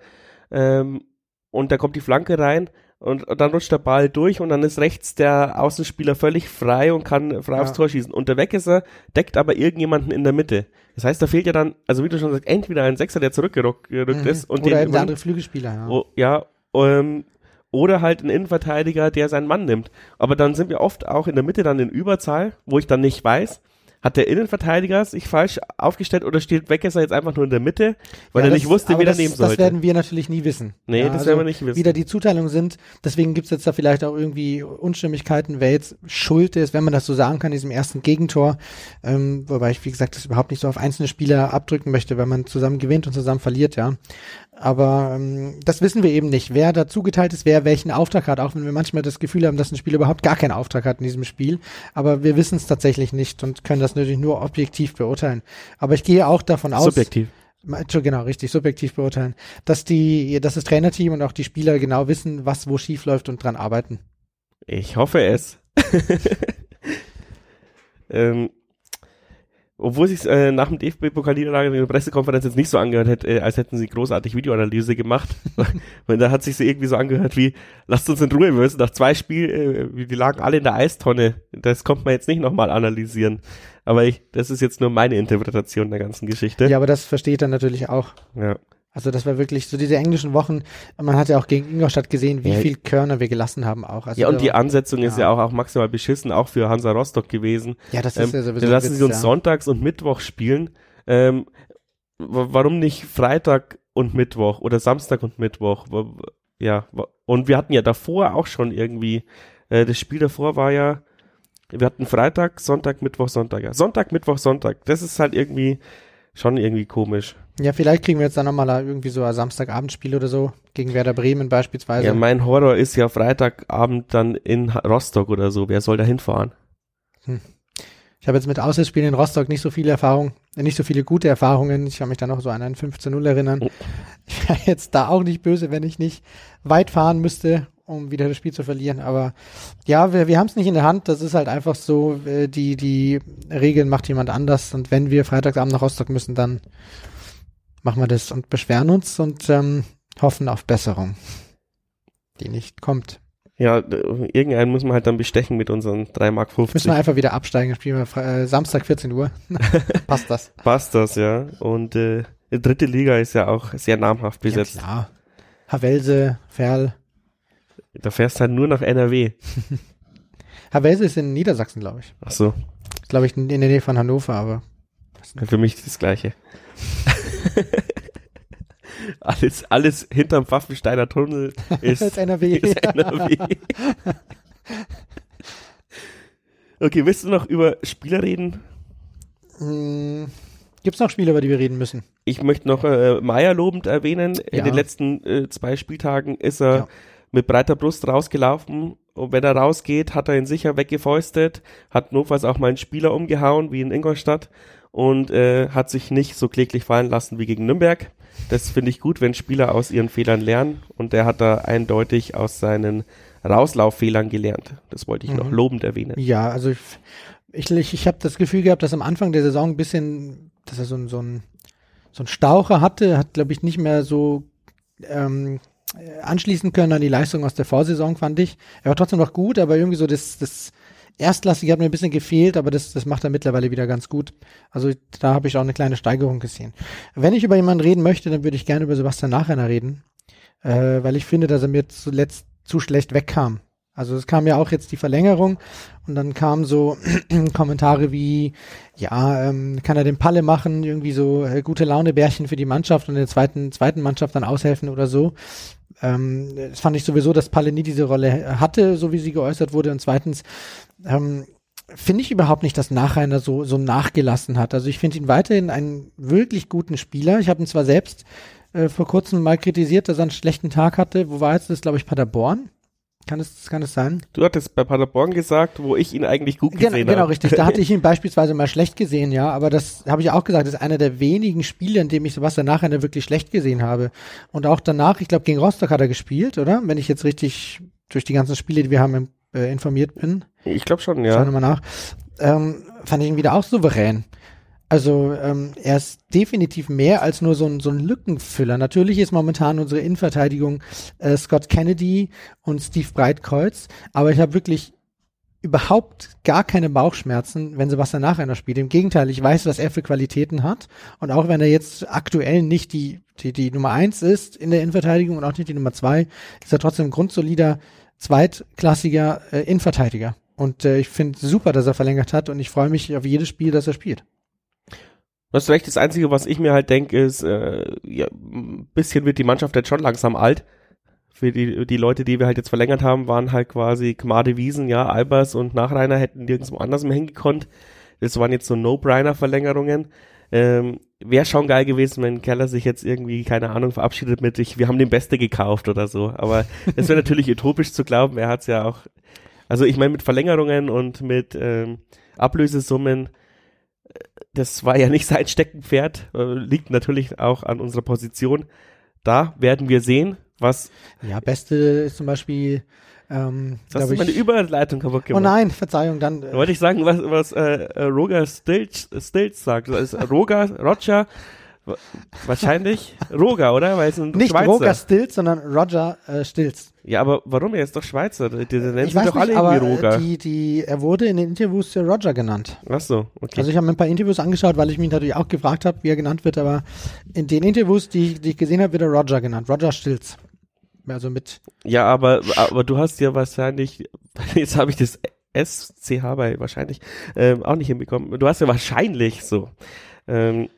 A: ähm, und da kommt die Flanke rein und, und dann rutscht der Ball durch und dann ist rechts der Außenspieler völlig frei und kann frei ja. aufs Tor schießen. Und der weg ist er, deckt aber irgendjemanden in der Mitte. Das heißt, da fehlt ja dann, also wie du schon sagst, entweder ein Sechser, der zurückgerückt mhm. ist und
B: oder eben der andere Flügelspieler, ja.
A: Oh, ja, ähm, oder halt ein Innenverteidiger, der seinen Mann nimmt. Aber dann sind wir oft auch in der Mitte dann in Überzahl, wo ich dann nicht weiß, hat der Innenverteidiger sich falsch aufgestellt oder steht Weckesser jetzt einfach nur in der Mitte, weil ja, er das, nicht wusste, wie er nehmen sollte?
B: Das werden wir natürlich nie wissen.
A: Nee, ja, das also werden wir nicht wissen.
B: Wie da die Zuteilungen sind, deswegen gibt's jetzt da vielleicht auch irgendwie Unstimmigkeiten, wer jetzt schuld ist, wenn man das so sagen kann, diesem ersten Gegentor. Ähm, wobei ich, wie gesagt, das überhaupt nicht so auf einzelne Spieler abdrücken möchte, wenn man zusammen gewinnt und zusammen verliert, ja. Aber ähm, das wissen wir eben nicht, wer da zugeteilt ist, wer welchen Auftrag hat, auch wenn wir manchmal das Gefühl haben, dass ein Spiel überhaupt gar keinen Auftrag hat in diesem Spiel. Aber wir wissen es tatsächlich nicht und können das natürlich nur objektiv beurteilen. Aber ich gehe auch davon aus.
A: Subjektiv.
B: Genau, richtig, subjektiv beurteilen, dass die, dass das Trainerteam und auch die Spieler genau wissen, was wo schief läuft und dran arbeiten.
A: Ich hoffe es. <laughs> ähm, obwohl sich äh, nach dem DFB-Pokalniederlage in der Pressekonferenz jetzt nicht so angehört hätte, äh, als hätten sie großartig Videoanalyse gemacht. <laughs> Weil da hat sich so irgendwie so angehört wie, lasst uns in Ruhe, wir müssen nach zwei Spielen, äh, die lagen alle in der Eistonne. Das kommt man jetzt nicht nochmal analysieren. Aber ich, das ist jetzt nur meine Interpretation der ganzen Geschichte.
B: Ja, aber das versteht er natürlich auch.
A: Ja.
B: Also das war wirklich so diese englischen Wochen. Man hat ja auch gegen Ingolstadt gesehen, wie ja. viel Körner wir gelassen haben auch.
A: Also ja, und die Ansetzung ja. ist ja auch, auch maximal beschissen, auch für Hansa Rostock gewesen.
B: Ja, das ist ähm, ja sowieso.
A: Dann lassen Witz, sie uns ja. sonntags und Mittwoch spielen. Ähm, warum nicht Freitag und Mittwoch oder Samstag und Mittwoch? Ja, und wir hatten ja davor auch schon irgendwie, äh, das Spiel davor war ja, wir hatten Freitag, Sonntag, Mittwoch, Sonntag. Ja, Sonntag, Mittwoch, Sonntag. Das ist halt irgendwie schon irgendwie komisch.
B: Ja, vielleicht kriegen wir jetzt dann nochmal irgendwie so ein Samstagabendspiel oder so gegen Werder Bremen beispielsweise.
A: Ja, mein Horror ist ja Freitagabend dann in Rostock oder so. Wer soll da hinfahren? Hm.
B: Ich habe jetzt mit Auswärtsspielen in Rostock nicht so viele Erfahrungen, nicht so viele gute Erfahrungen. Ich kann mich da noch so an einen 15-0 erinnern. Oh. <laughs> Ich wäre jetzt da auch nicht böse, wenn ich nicht weit fahren müsste, um wieder das Spiel zu verlieren. Aber ja, wir, wir haben es nicht in der Hand. Das ist halt einfach so, äh, die, die Regeln macht jemand anders. Und wenn wir Freitagsabend nach Rostock müssen, dann machen wir das und beschweren uns und ähm, hoffen auf Besserung, die nicht kommt.
A: Ja, irgendeinen muss man halt dann bestechen mit unseren 3 Mark 50.
B: Müssen wir einfach wieder absteigen, spielen wir äh, Samstag 14 Uhr. <laughs> Passt das.
A: Passt das, ja. Und äh, die dritte Liga ist ja auch sehr namhaft besetzt. Ja,
B: klar. Havelse, Ferl.
A: Da fährst halt nur nach NRW. <laughs>
B: Havelse ist in Niedersachsen, glaube ich.
A: Ach so.
B: Glaube ich in der Nähe von Hannover, aber.
A: Für mich ist das Gleiche. <laughs> <laughs> alles, alles hinterm Pfaffensteiner Tunnel <laughs> ist, ist
B: NRW. Ist NRW.
A: okay, willst du noch über Spieler reden?
B: Hm, Gibt es noch Spiele, über die wir reden müssen?
A: Ich möchte noch äh, Meier lobend erwähnen. Ja. In den letzten äh, zwei Spieltagen ist er ja. mit breiter Brust rausgelaufen. Und wenn er rausgeht, hat er ihn sicher weggefäustet, hat notfalls auch mal einen Spieler umgehauen, wie in Ingolstadt und äh, hat sich nicht so kläglich fallen lassen wie gegen Nürnberg. Das finde ich gut, wenn Spieler aus ihren Fehlern lernen und der hat da eindeutig aus seinen Rauslauffehlern gelernt. Das wollte ich mhm. noch lobend erwähnen.
B: Ja, also ich, Ich, ich, ich habe das Gefühl gehabt, dass am Anfang der Saison ein bisschen, dass er so, ein so ein so ein Staucher hatte, hat glaube ich nicht mehr so ähm, anschließen können an die Leistung aus der Vorsaison, fand ich. Er war trotzdem noch gut, aber irgendwie so das, das Erstklassige hat mir ein bisschen gefehlt, aber das, das macht er mittlerweile wieder ganz gut. Also da habe ich auch eine kleine Steigerung gesehen. Wenn ich über jemanden reden möchte, dann würde ich gerne über Sebastian Nachrenner reden, äh, weil ich finde, dass er mir zuletzt zu schlecht wegkam. Also es kam ja auch jetzt die Verlängerung und dann kamen so <clears throat> Kommentare wie, ja, ähm, kann er den Palle machen, irgendwie so äh, gute Laune Bärchen für die Mannschaft und der zweiten, zweiten Mannschaft dann aushelfen oder so. Ähm, das fand ich sowieso, dass Palle nie diese Rolle hatte, so wie sie geäußert wurde. Und zweitens, ähm, finde ich überhaupt nicht, dass Nachreiner so, so nachgelassen hat. Also ich finde ihn weiterhin einen wirklich guten Spieler. Ich habe ihn zwar selbst äh, vor kurzem mal kritisiert, dass er einen schlechten Tag hatte. Wo war jetzt das, glaube ich, Paderborn? Kann es, kann es sein?
A: Du hattest bei Paderborn gesagt, wo ich ihn eigentlich gut gesehen
B: genau,
A: habe.
B: Genau, richtig. Da hatte <laughs> ich ihn beispielsweise mal schlecht gesehen, ja. Aber das habe ich auch gesagt, das ist einer der wenigen Spiele, in dem ich Sebastian nachher wirklich schlecht gesehen habe. Und auch danach, ich glaube, gegen Rostock hat er gespielt, oder? Wenn ich jetzt richtig durch die ganzen Spiele, die wir haben, äh, informiert bin.
A: Ich glaube schon, ja.
B: Schau nochmal nach. Ähm, fand ich ihn wieder auch souverän. Also ähm, er ist definitiv mehr als nur so ein, so ein Lückenfüller. Natürlich ist momentan unsere Innenverteidigung äh, Scott Kennedy und Steve Breitkreuz, aber ich habe wirklich überhaupt gar keine Bauchschmerzen, wenn Sebastian Nachreiner spielt. Im Gegenteil, ich weiß, was er für Qualitäten hat. Und auch wenn er jetzt aktuell nicht die, die, die Nummer eins ist in der Innenverteidigung und auch nicht die Nummer zwei, ist er trotzdem ein grundsolider, zweitklassiger äh, Innenverteidiger. Und äh, ich finde super, dass er verlängert hat und ich freue mich auf jedes Spiel, das er spielt.
A: Du hast recht, das Einzige, was ich mir halt denke, ist, äh, ja, ein bisschen wird die Mannschaft jetzt schon langsam alt. Für die, die Leute, die wir halt jetzt verlängert haben, waren halt quasi Gmade Wiesen, ja, Albers und Nachreiner hätten nirgendwo anders mehr hingekonnt. Das waren jetzt so No-Brainer-Verlängerungen. Ähm, Wäre schon geil gewesen, wenn Keller sich jetzt irgendwie, keine Ahnung, verabschiedet mit, ich, wir haben den Beste gekauft oder so. Aber es wäre natürlich utopisch zu glauben, er hat's ja auch, also ich meine mit Verlängerungen und mit ähm, Ablösesummen, das war ja nicht sein Steckenpferd, äh, liegt natürlich auch an unserer Position. Da werden wir sehen, was.
B: Ja, beste ist zum Beispiel.
A: Ähm, das du meine Überleitung kaputt gemacht.
B: Oh nein, Verzeihung, dann.
A: Äh, Wollte ich sagen, was, was äh, Roger Stilz, Stilz sagt. Das ist Roger, Roger, wahrscheinlich Roger, oder? Weil es ein
B: Nicht
A: Schweizer.
B: Roger Stilz, sondern Roger äh, Stilz.
A: Ja, aber warum? Er ist doch Schweizer. Die, die nennen
B: ich weiß
A: doch
B: nicht,
A: alle
B: aber
A: irgendwie Roger.
B: Die, die, er wurde in den Interviews Roger genannt.
A: Ach so, okay.
B: Also ich habe mir ein paar Interviews angeschaut, weil ich mich natürlich auch gefragt habe, wie er genannt wird, aber in den Interviews, die, die ich gesehen habe, wird er Roger genannt. Roger Stilz. Also mit.
A: Ja, aber, aber du hast ja wahrscheinlich, <laughs> jetzt habe ich das SCH bei wahrscheinlich ähm, auch nicht hinbekommen. Du hast ja wahrscheinlich so ähm,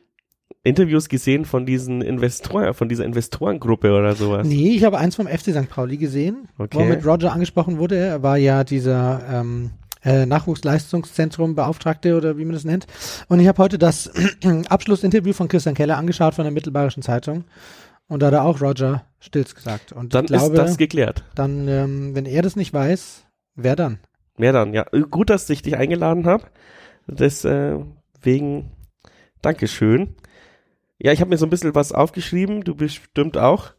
A: Interviews gesehen von diesen Investoren, von dieser Investorengruppe oder sowas?
B: Nee, ich habe eins vom FC St. Pauli gesehen,
A: Okay.
B: wo mit Roger angesprochen wurde. Er war ja dieser ähm, äh, Nachwuchsleistungszentrum Beauftragte oder wie man das nennt. Und ich habe heute das <clears throat> Abschlussinterview von Christian Keller angeschaut von der Mittelbayerischen Zeitung. Und da hat er auch Roger Stilz gesagt. Und
A: Dann
B: glaube,
A: ist das geklärt.
B: dann, ähm, wenn er das nicht weiß, wer dann?
A: Mehr dann, ja. Gut, dass ich dich eingeladen habe. Deswegen Dankeschön. Ja, ich habe mir so ein bisschen was aufgeschrieben, du bestimmt auch.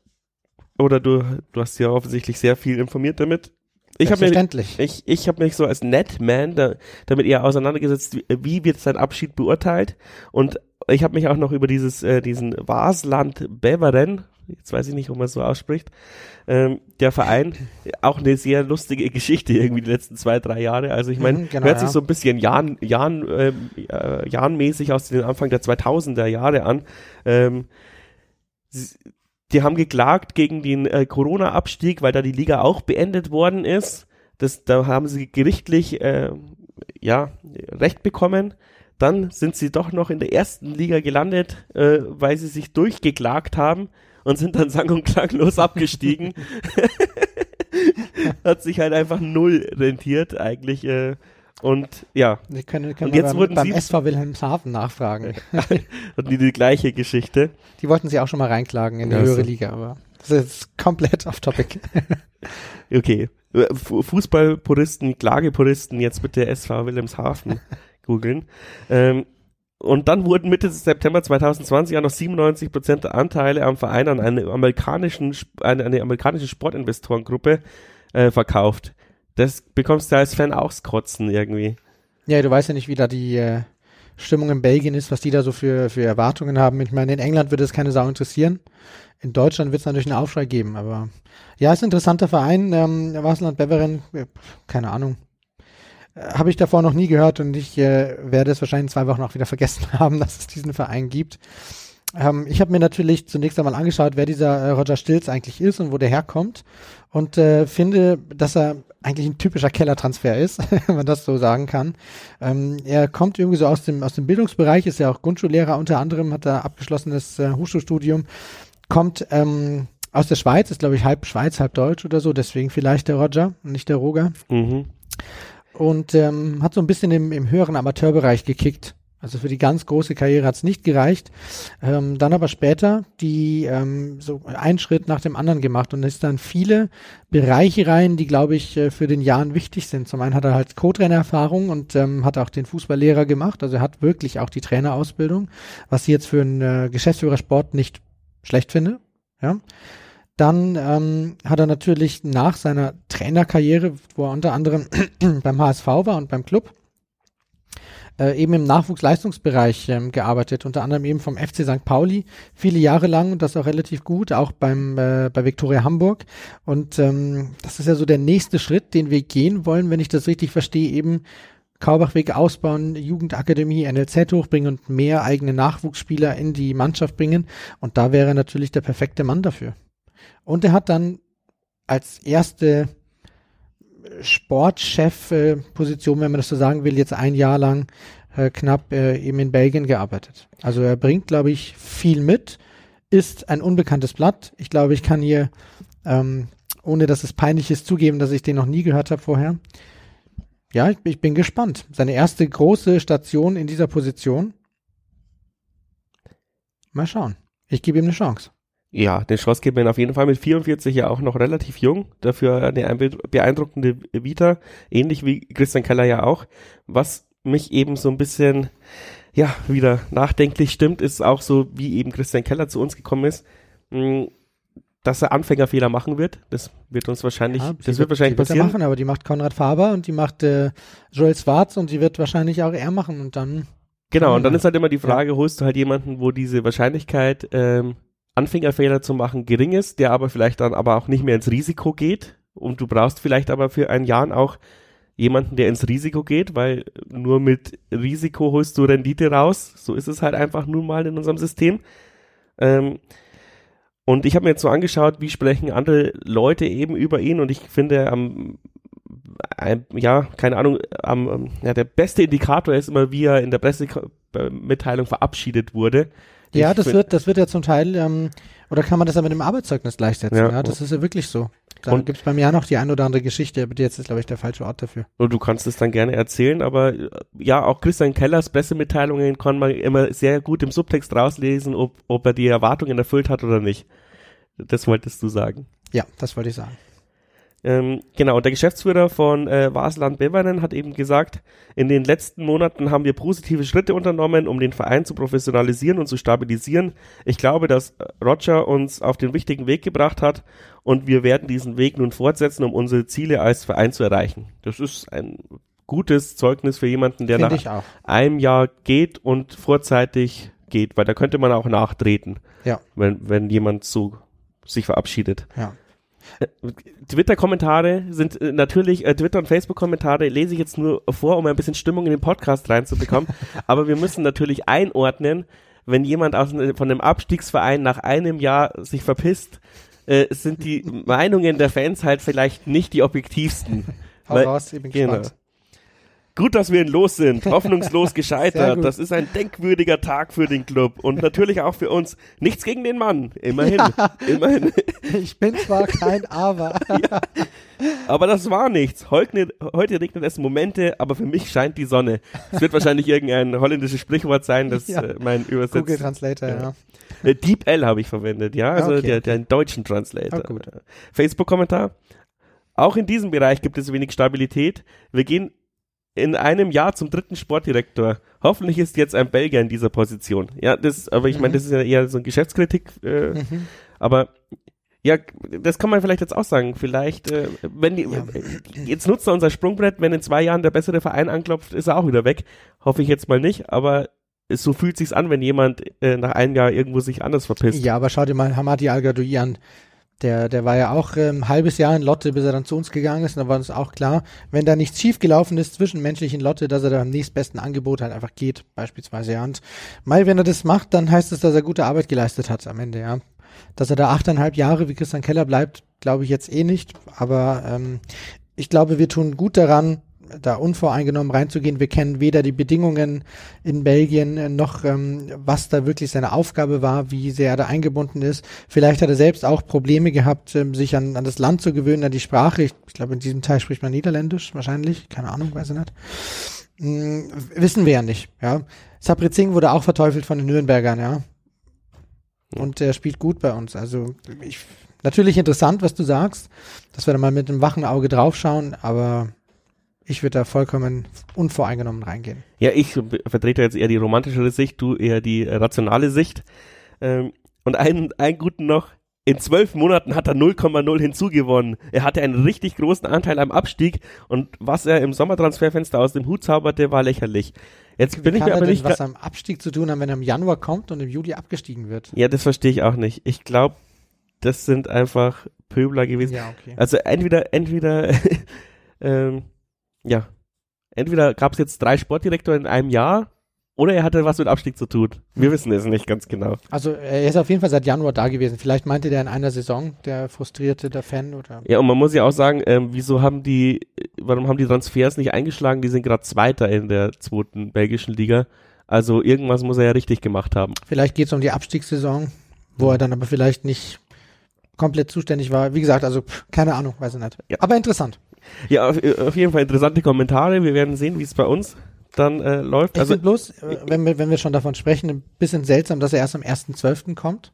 A: Oder du, du hast ja offensichtlich sehr viel informiert damit. Ich habe
B: Selbstverständlich.
A: ich, ich hab mich so als Netman da, damit eher auseinandergesetzt, wie, wie wird sein Abschied beurteilt. Und ich habe mich auch noch über dieses, äh, diesen Vasland Beveren, jetzt weiß ich nicht, ob man es so ausspricht, ähm, der Verein, auch eine sehr lustige Geschichte irgendwie die letzten zwei, drei Jahre. Also ich meine,
B: Mhm, genau,
A: hört sich
B: ja.
A: so ein bisschen Jan, Jan, ähm, äh, Jan-mäßig aus den Anfang der 2000er Jahre an. Ähm, die haben geklagt gegen den äh, Corona-Abstieg, weil da die Liga auch beendet worden ist. Das, da haben sie gerichtlich äh, ja Recht bekommen. Dann sind sie doch noch in der ersten Liga gelandet, äh, weil sie sich durchgeklagt haben und sind dann sang- und klanglos abgestiegen. <laughs> <laughs> Hat sich halt einfach null rentiert eigentlich. Äh, und ja,
B: Wir können, können
A: Und
B: wir
A: jetzt
B: beim,
A: wurden
B: beim
A: sie-
B: SV Wilhelmshaven nachfragen. <laughs>
A: und die, die gleiche Geschichte.
B: Die wollten sie auch schon mal reinklagen in die höhere. Liga, aber das ist komplett off topic. <laughs>
A: Okay. Fu- Fußballpuristen, Klagepuristen, jetzt bitte SV Wilhelmshaven <laughs> googeln. Ähm, und dann wurden Mitte September 2020 auch noch 97 Prozent der Anteile am Verein an eine amerikanischen, eine, eine amerikanische Sportinvestorengruppe äh, verkauft. Das bekommst du als Fan auch Kotzen irgendwie.
B: Ja, du weißt ja nicht, wie da die äh, Stimmung in Belgien ist, was die da so für, für Erwartungen haben. Ich meine, in England würde es keine Sau interessieren. In Deutschland wird es natürlich einen Aufschrei geben, aber ja, ist ein interessanter Verein. Ähm, Wasland Beveren, keine Ahnung. Äh, Habe ich davor noch nie gehört und ich äh, werde es wahrscheinlich in zwei Wochen auch wieder <laughs> vergessen haben, dass es diesen Verein gibt. Ähm, ich habe mir natürlich zunächst einmal angeschaut, wer dieser äh, Roger Stills eigentlich ist und wo der herkommt und äh, finde, dass er eigentlich ein typischer Kellertransfer ist, <laughs> wenn man das so sagen kann. Ähm, er kommt irgendwie so aus dem, aus dem Bildungsbereich, ist ja auch Grundschullehrer unter anderem, hat da abgeschlossenes äh, Hochschulstudium, kommt ähm, aus der Schweiz, ist glaube ich halb Schweiz, halb Deutsch oder so, deswegen vielleicht der Roger, nicht der Roger.
A: Mhm.
B: Und ähm, hat so ein bisschen im, im höheren Amateurbereich gekickt. Also für die ganz große Karriere hat es nicht gereicht. Ähm, dann aber später die ähm, so einen Schritt nach dem anderen gemacht und ist dann viele Bereiche rein, die glaube ich äh, für den Jahren wichtig sind. Zum einen hat er halt Co-Trainer-Erfahrung und ähm, hat auch den Fußballlehrer gemacht. Also er hat wirklich auch die Trainerausbildung, was ich jetzt für einen äh, Geschäftsführersport nicht schlecht finde. Ja. Dann ähm, hat er natürlich nach seiner Trainerkarriere, wo er unter anderem <clears throat> beim HSV war und beim Club, äh, eben im Nachwuchsleistungsbereich ähm, gearbeitet, unter anderem eben vom FC St. Pauli, viele Jahre lang und das auch relativ gut, auch beim äh, bei Viktoria Hamburg. Und ähm, das ist ja so der nächste Schritt, den wir gehen wollen, wenn ich das richtig verstehe, eben Kaubachweg ausbauen, Jugendakademie, NLZ hochbringen und mehr eigene Nachwuchsspieler in die Mannschaft bringen. Und da wäre natürlich der perfekte Mann dafür. Und er hat dann als erste Sportchef-Position, wenn man das so sagen will, jetzt ein Jahr lang äh, knapp äh, eben in Belgien gearbeitet. Also er bringt, glaube ich, viel mit, ist ein unbekanntes Blatt. Ich glaube, ich kann hier, ähm, ohne dass es peinlich ist, zugeben, dass ich den noch nie gehört habe vorher. Ja, ich, ich bin gespannt. Seine erste große Station in dieser Position. Mal schauen. Ich gebe ihm eine Chance.
A: Ja, den Chance gibt man auf jeden Fall mit 44 ja auch noch relativ jung, dafür eine beeindruckende Vita, ähnlich wie Christian Keller ja auch. Was mich eben so ein bisschen, ja, wieder nachdenklich stimmt, ist auch so, wie eben Christian Keller zu uns gekommen ist, hm, dass er Anfängerfehler machen wird. Das wird uns wahrscheinlich,
B: Ja,
A: das
B: sie
A: wird wahrscheinlich
B: die wird er
A: passieren.
B: machen, aber die macht Konrad Faber und die macht äh, Joel Schwarz und die wird wahrscheinlich auch er machen und dann
A: Genau, und dann
B: Ja.
A: ist halt immer die Frage, holst du halt jemanden, wo diese Wahrscheinlichkeit, ähm, Anfängerfehler zu machen, gering ist, der aber vielleicht dann aber auch nicht mehr ins Risiko geht. Und du brauchst vielleicht aber für ein Jahr auch jemanden, der ins Risiko geht, weil nur mit Risiko holst du Rendite raus. So ist es halt einfach nun mal in unserem System. Ähm, und ich habe mir jetzt so angeschaut, wie sprechen andere Leute eben über ihn und ich finde am ein, ja, keine Ahnung, ähm, ja, der beste Indikator ist immer, wie er in der Pressemitteilung verabschiedet wurde.
B: Ja, das wird, das wird ja zum Teil, ähm, oder kann man das ja mit dem Arbeitszeugnis gleichsetzen?
A: Ja.
B: Ja, das ist ja wirklich so. Da gibt es beim Jahr noch die ein oder andere Geschichte, aber jetzt ist, glaube ich, der falsche Ort dafür.
A: Und du kannst es dann gerne erzählen, aber äh, ja, auch Christian Kellers Pressemitteilungen kann man immer sehr gut im Subtext rauslesen, ob, ob er die Erwartungen erfüllt hat oder nicht. Das wolltest du sagen.
B: Ja, das wollte ich sagen.
A: Ähm, genau, der Geschäftsführer von äh, Vaseland Beveren hat eben gesagt, in den letzten Monaten haben wir positive Schritte unternommen, um den Verein zu professionalisieren und zu stabilisieren. Ich glaube, dass äh, Roger uns auf den richtigen Weg gebracht hat und wir werden diesen Weg nun fortsetzen, um unsere Ziele als Verein zu erreichen. Das ist ein gutes Zeugnis für jemanden, der
B: Finde
A: nach einem Jahr geht und vorzeitig geht, weil da könnte man auch nachtreten,
B: Ja,
A: wenn, wenn jemand so sich verabschiedet.
B: ja.
A: Twitter-Kommentare sind äh, natürlich, äh, Twitter- und Facebook-Kommentare lese ich jetzt nur vor, um ein bisschen Stimmung in den Podcast reinzubekommen. <laughs> Aber wir müssen natürlich einordnen, wenn jemand aus, ne- von einem Abstiegsverein nach einem Jahr sich verpisst, äh, sind die <laughs> Meinungen der Fans halt vielleicht nicht die objektivsten.
B: Hau
A: Weil-
B: raus, ich bin
A: genau.
B: gespannt.
A: Gut, dass wir ihn los sind. <laughs> Hoffnungslos gescheitert. Das ist ein denkwürdiger Tag für den Club. Und natürlich auch für uns. Nichts gegen den Mann. Immerhin. Immerhin. <laughs>
B: Ich bin zwar kein Aber. <laughs>
A: Aber das war nichts. Heute, heute regnet es Momente, aber für mich scheint die Sonne. Es wird wahrscheinlich irgendein holländisches Sprichwort sein, das
B: Ja.
A: äh, mein
B: Google
A: Übersetzer.
B: Translator, ja.
A: Äh, Deep L habe ich verwendet, ja, also
B: Okay,
A: der, der deutschen Translator. Äh, Facebook-Kommentar. Auch in diesem Bereich gibt es wenig Stabilität. Wir gehen in einem Jahr zum dritten Sportdirektor. Hoffentlich ist jetzt ein Belgier in dieser Position. Ja, das, aber ich meine,
B: Mhm.
A: das ist ja eher so eine Geschäftskritik, äh,
B: Mhm.
A: aber Ja, das kann man vielleicht jetzt auch sagen. Vielleicht, äh, wenn die, ja. jetzt nutzt er unser Sprungbrett, wenn in zwei Jahren der bessere Verein anklopft, ist er auch wieder weg. Hoffe ich jetzt mal nicht, aber es, so fühlt sich's an, wenn jemand äh, nach einem Jahr irgendwo sich anders verpisst.
B: Ja, aber schau dir mal Hamadi al an. Der, der war ja auch ähm, ein halbes Jahr in Lotte, bis er dann zu uns gegangen ist. Und da war uns auch klar, wenn da nichts schief gelaufen ist zwischenmenschlich in Lotte, dass er da am nächstbesten Angebot halt einfach geht, beispielsweise. Ja. Und mal, wenn er das macht, dann heißt es, dass er gute Arbeit geleistet hat am Ende, ja. Dass er da achteinhalb Jahre wie Christian Keller bleibt, glaube ich jetzt eh nicht. Aber ähm, ich glaube, wir tun gut daran, da unvoreingenommen reinzugehen. Wir kennen weder die Bedingungen in Belgien äh, noch ähm, was da wirklich seine Aufgabe war, wie sehr er da eingebunden ist. Vielleicht hat er selbst auch Probleme gehabt, ähm, sich an, an das Land zu gewöhnen, an die Sprache. Ich, ich glaube, in diesem Teil spricht man Niederländisch wahrscheinlich. Keine Ahnung, weiß ich nicht. Hm, wissen wir ja nicht. Ja, Sabrizing wurde auch verteufelt von den Nürnbergern. Ja, und er spielt gut bei uns. Also ich, natürlich interessant, was du sagst, dass wir da mal mit einem wachen Auge draufschauen, aber ich würde da vollkommen unvoreingenommen reingehen.
A: Ja, ich vertrete jetzt eher die romantischere Sicht, du eher die rationale Sicht. Ähm, und einen, einen guten noch, in zwölf Monaten hat er 0,0 hinzugewonnen. Er hatte einen richtig großen Anteil am Abstieg und was er im Sommertransferfenster aus dem Hut zauberte, war lächerlich. Jetzt Wie bin ich mir aber nicht.
B: was am Abstieg zu tun haben, wenn er im Januar kommt und im Juli abgestiegen wird?
A: Ja, das verstehe ich auch nicht. Ich glaube, das sind einfach Pöbler gewesen. Ja, okay. Also entweder, entweder, <laughs> ähm, ja, entweder gab es jetzt drei Sportdirektoren in einem Jahr oder er hatte was mit Abstieg zu tun. Wir wissen es nicht ganz genau.
B: Also er ist auf jeden Fall seit Januar da gewesen. Vielleicht meinte der in einer Saison, der frustrierte der Fan oder.
A: Ja, und man muss ja auch sagen, ähm, wieso haben die, warum haben die Transfers nicht eingeschlagen? Die sind gerade Zweiter in der zweiten belgischen Liga. Also irgendwas muss er ja richtig gemacht haben.
B: Vielleicht geht es um die Abstiegssaison, wo er dann aber vielleicht nicht komplett zuständig war. Wie gesagt, also keine Ahnung, weiß ich nicht. Ja. Aber interessant.
A: Ja, auf, auf jeden Fall interessante Kommentare. Wir werden sehen, wie es bei uns dann äh, läuft.
B: Ich also, bloß, äh, wenn wir, wenn wir schon davon sprechen, ein bisschen seltsam, dass er erst am 1.12. kommt.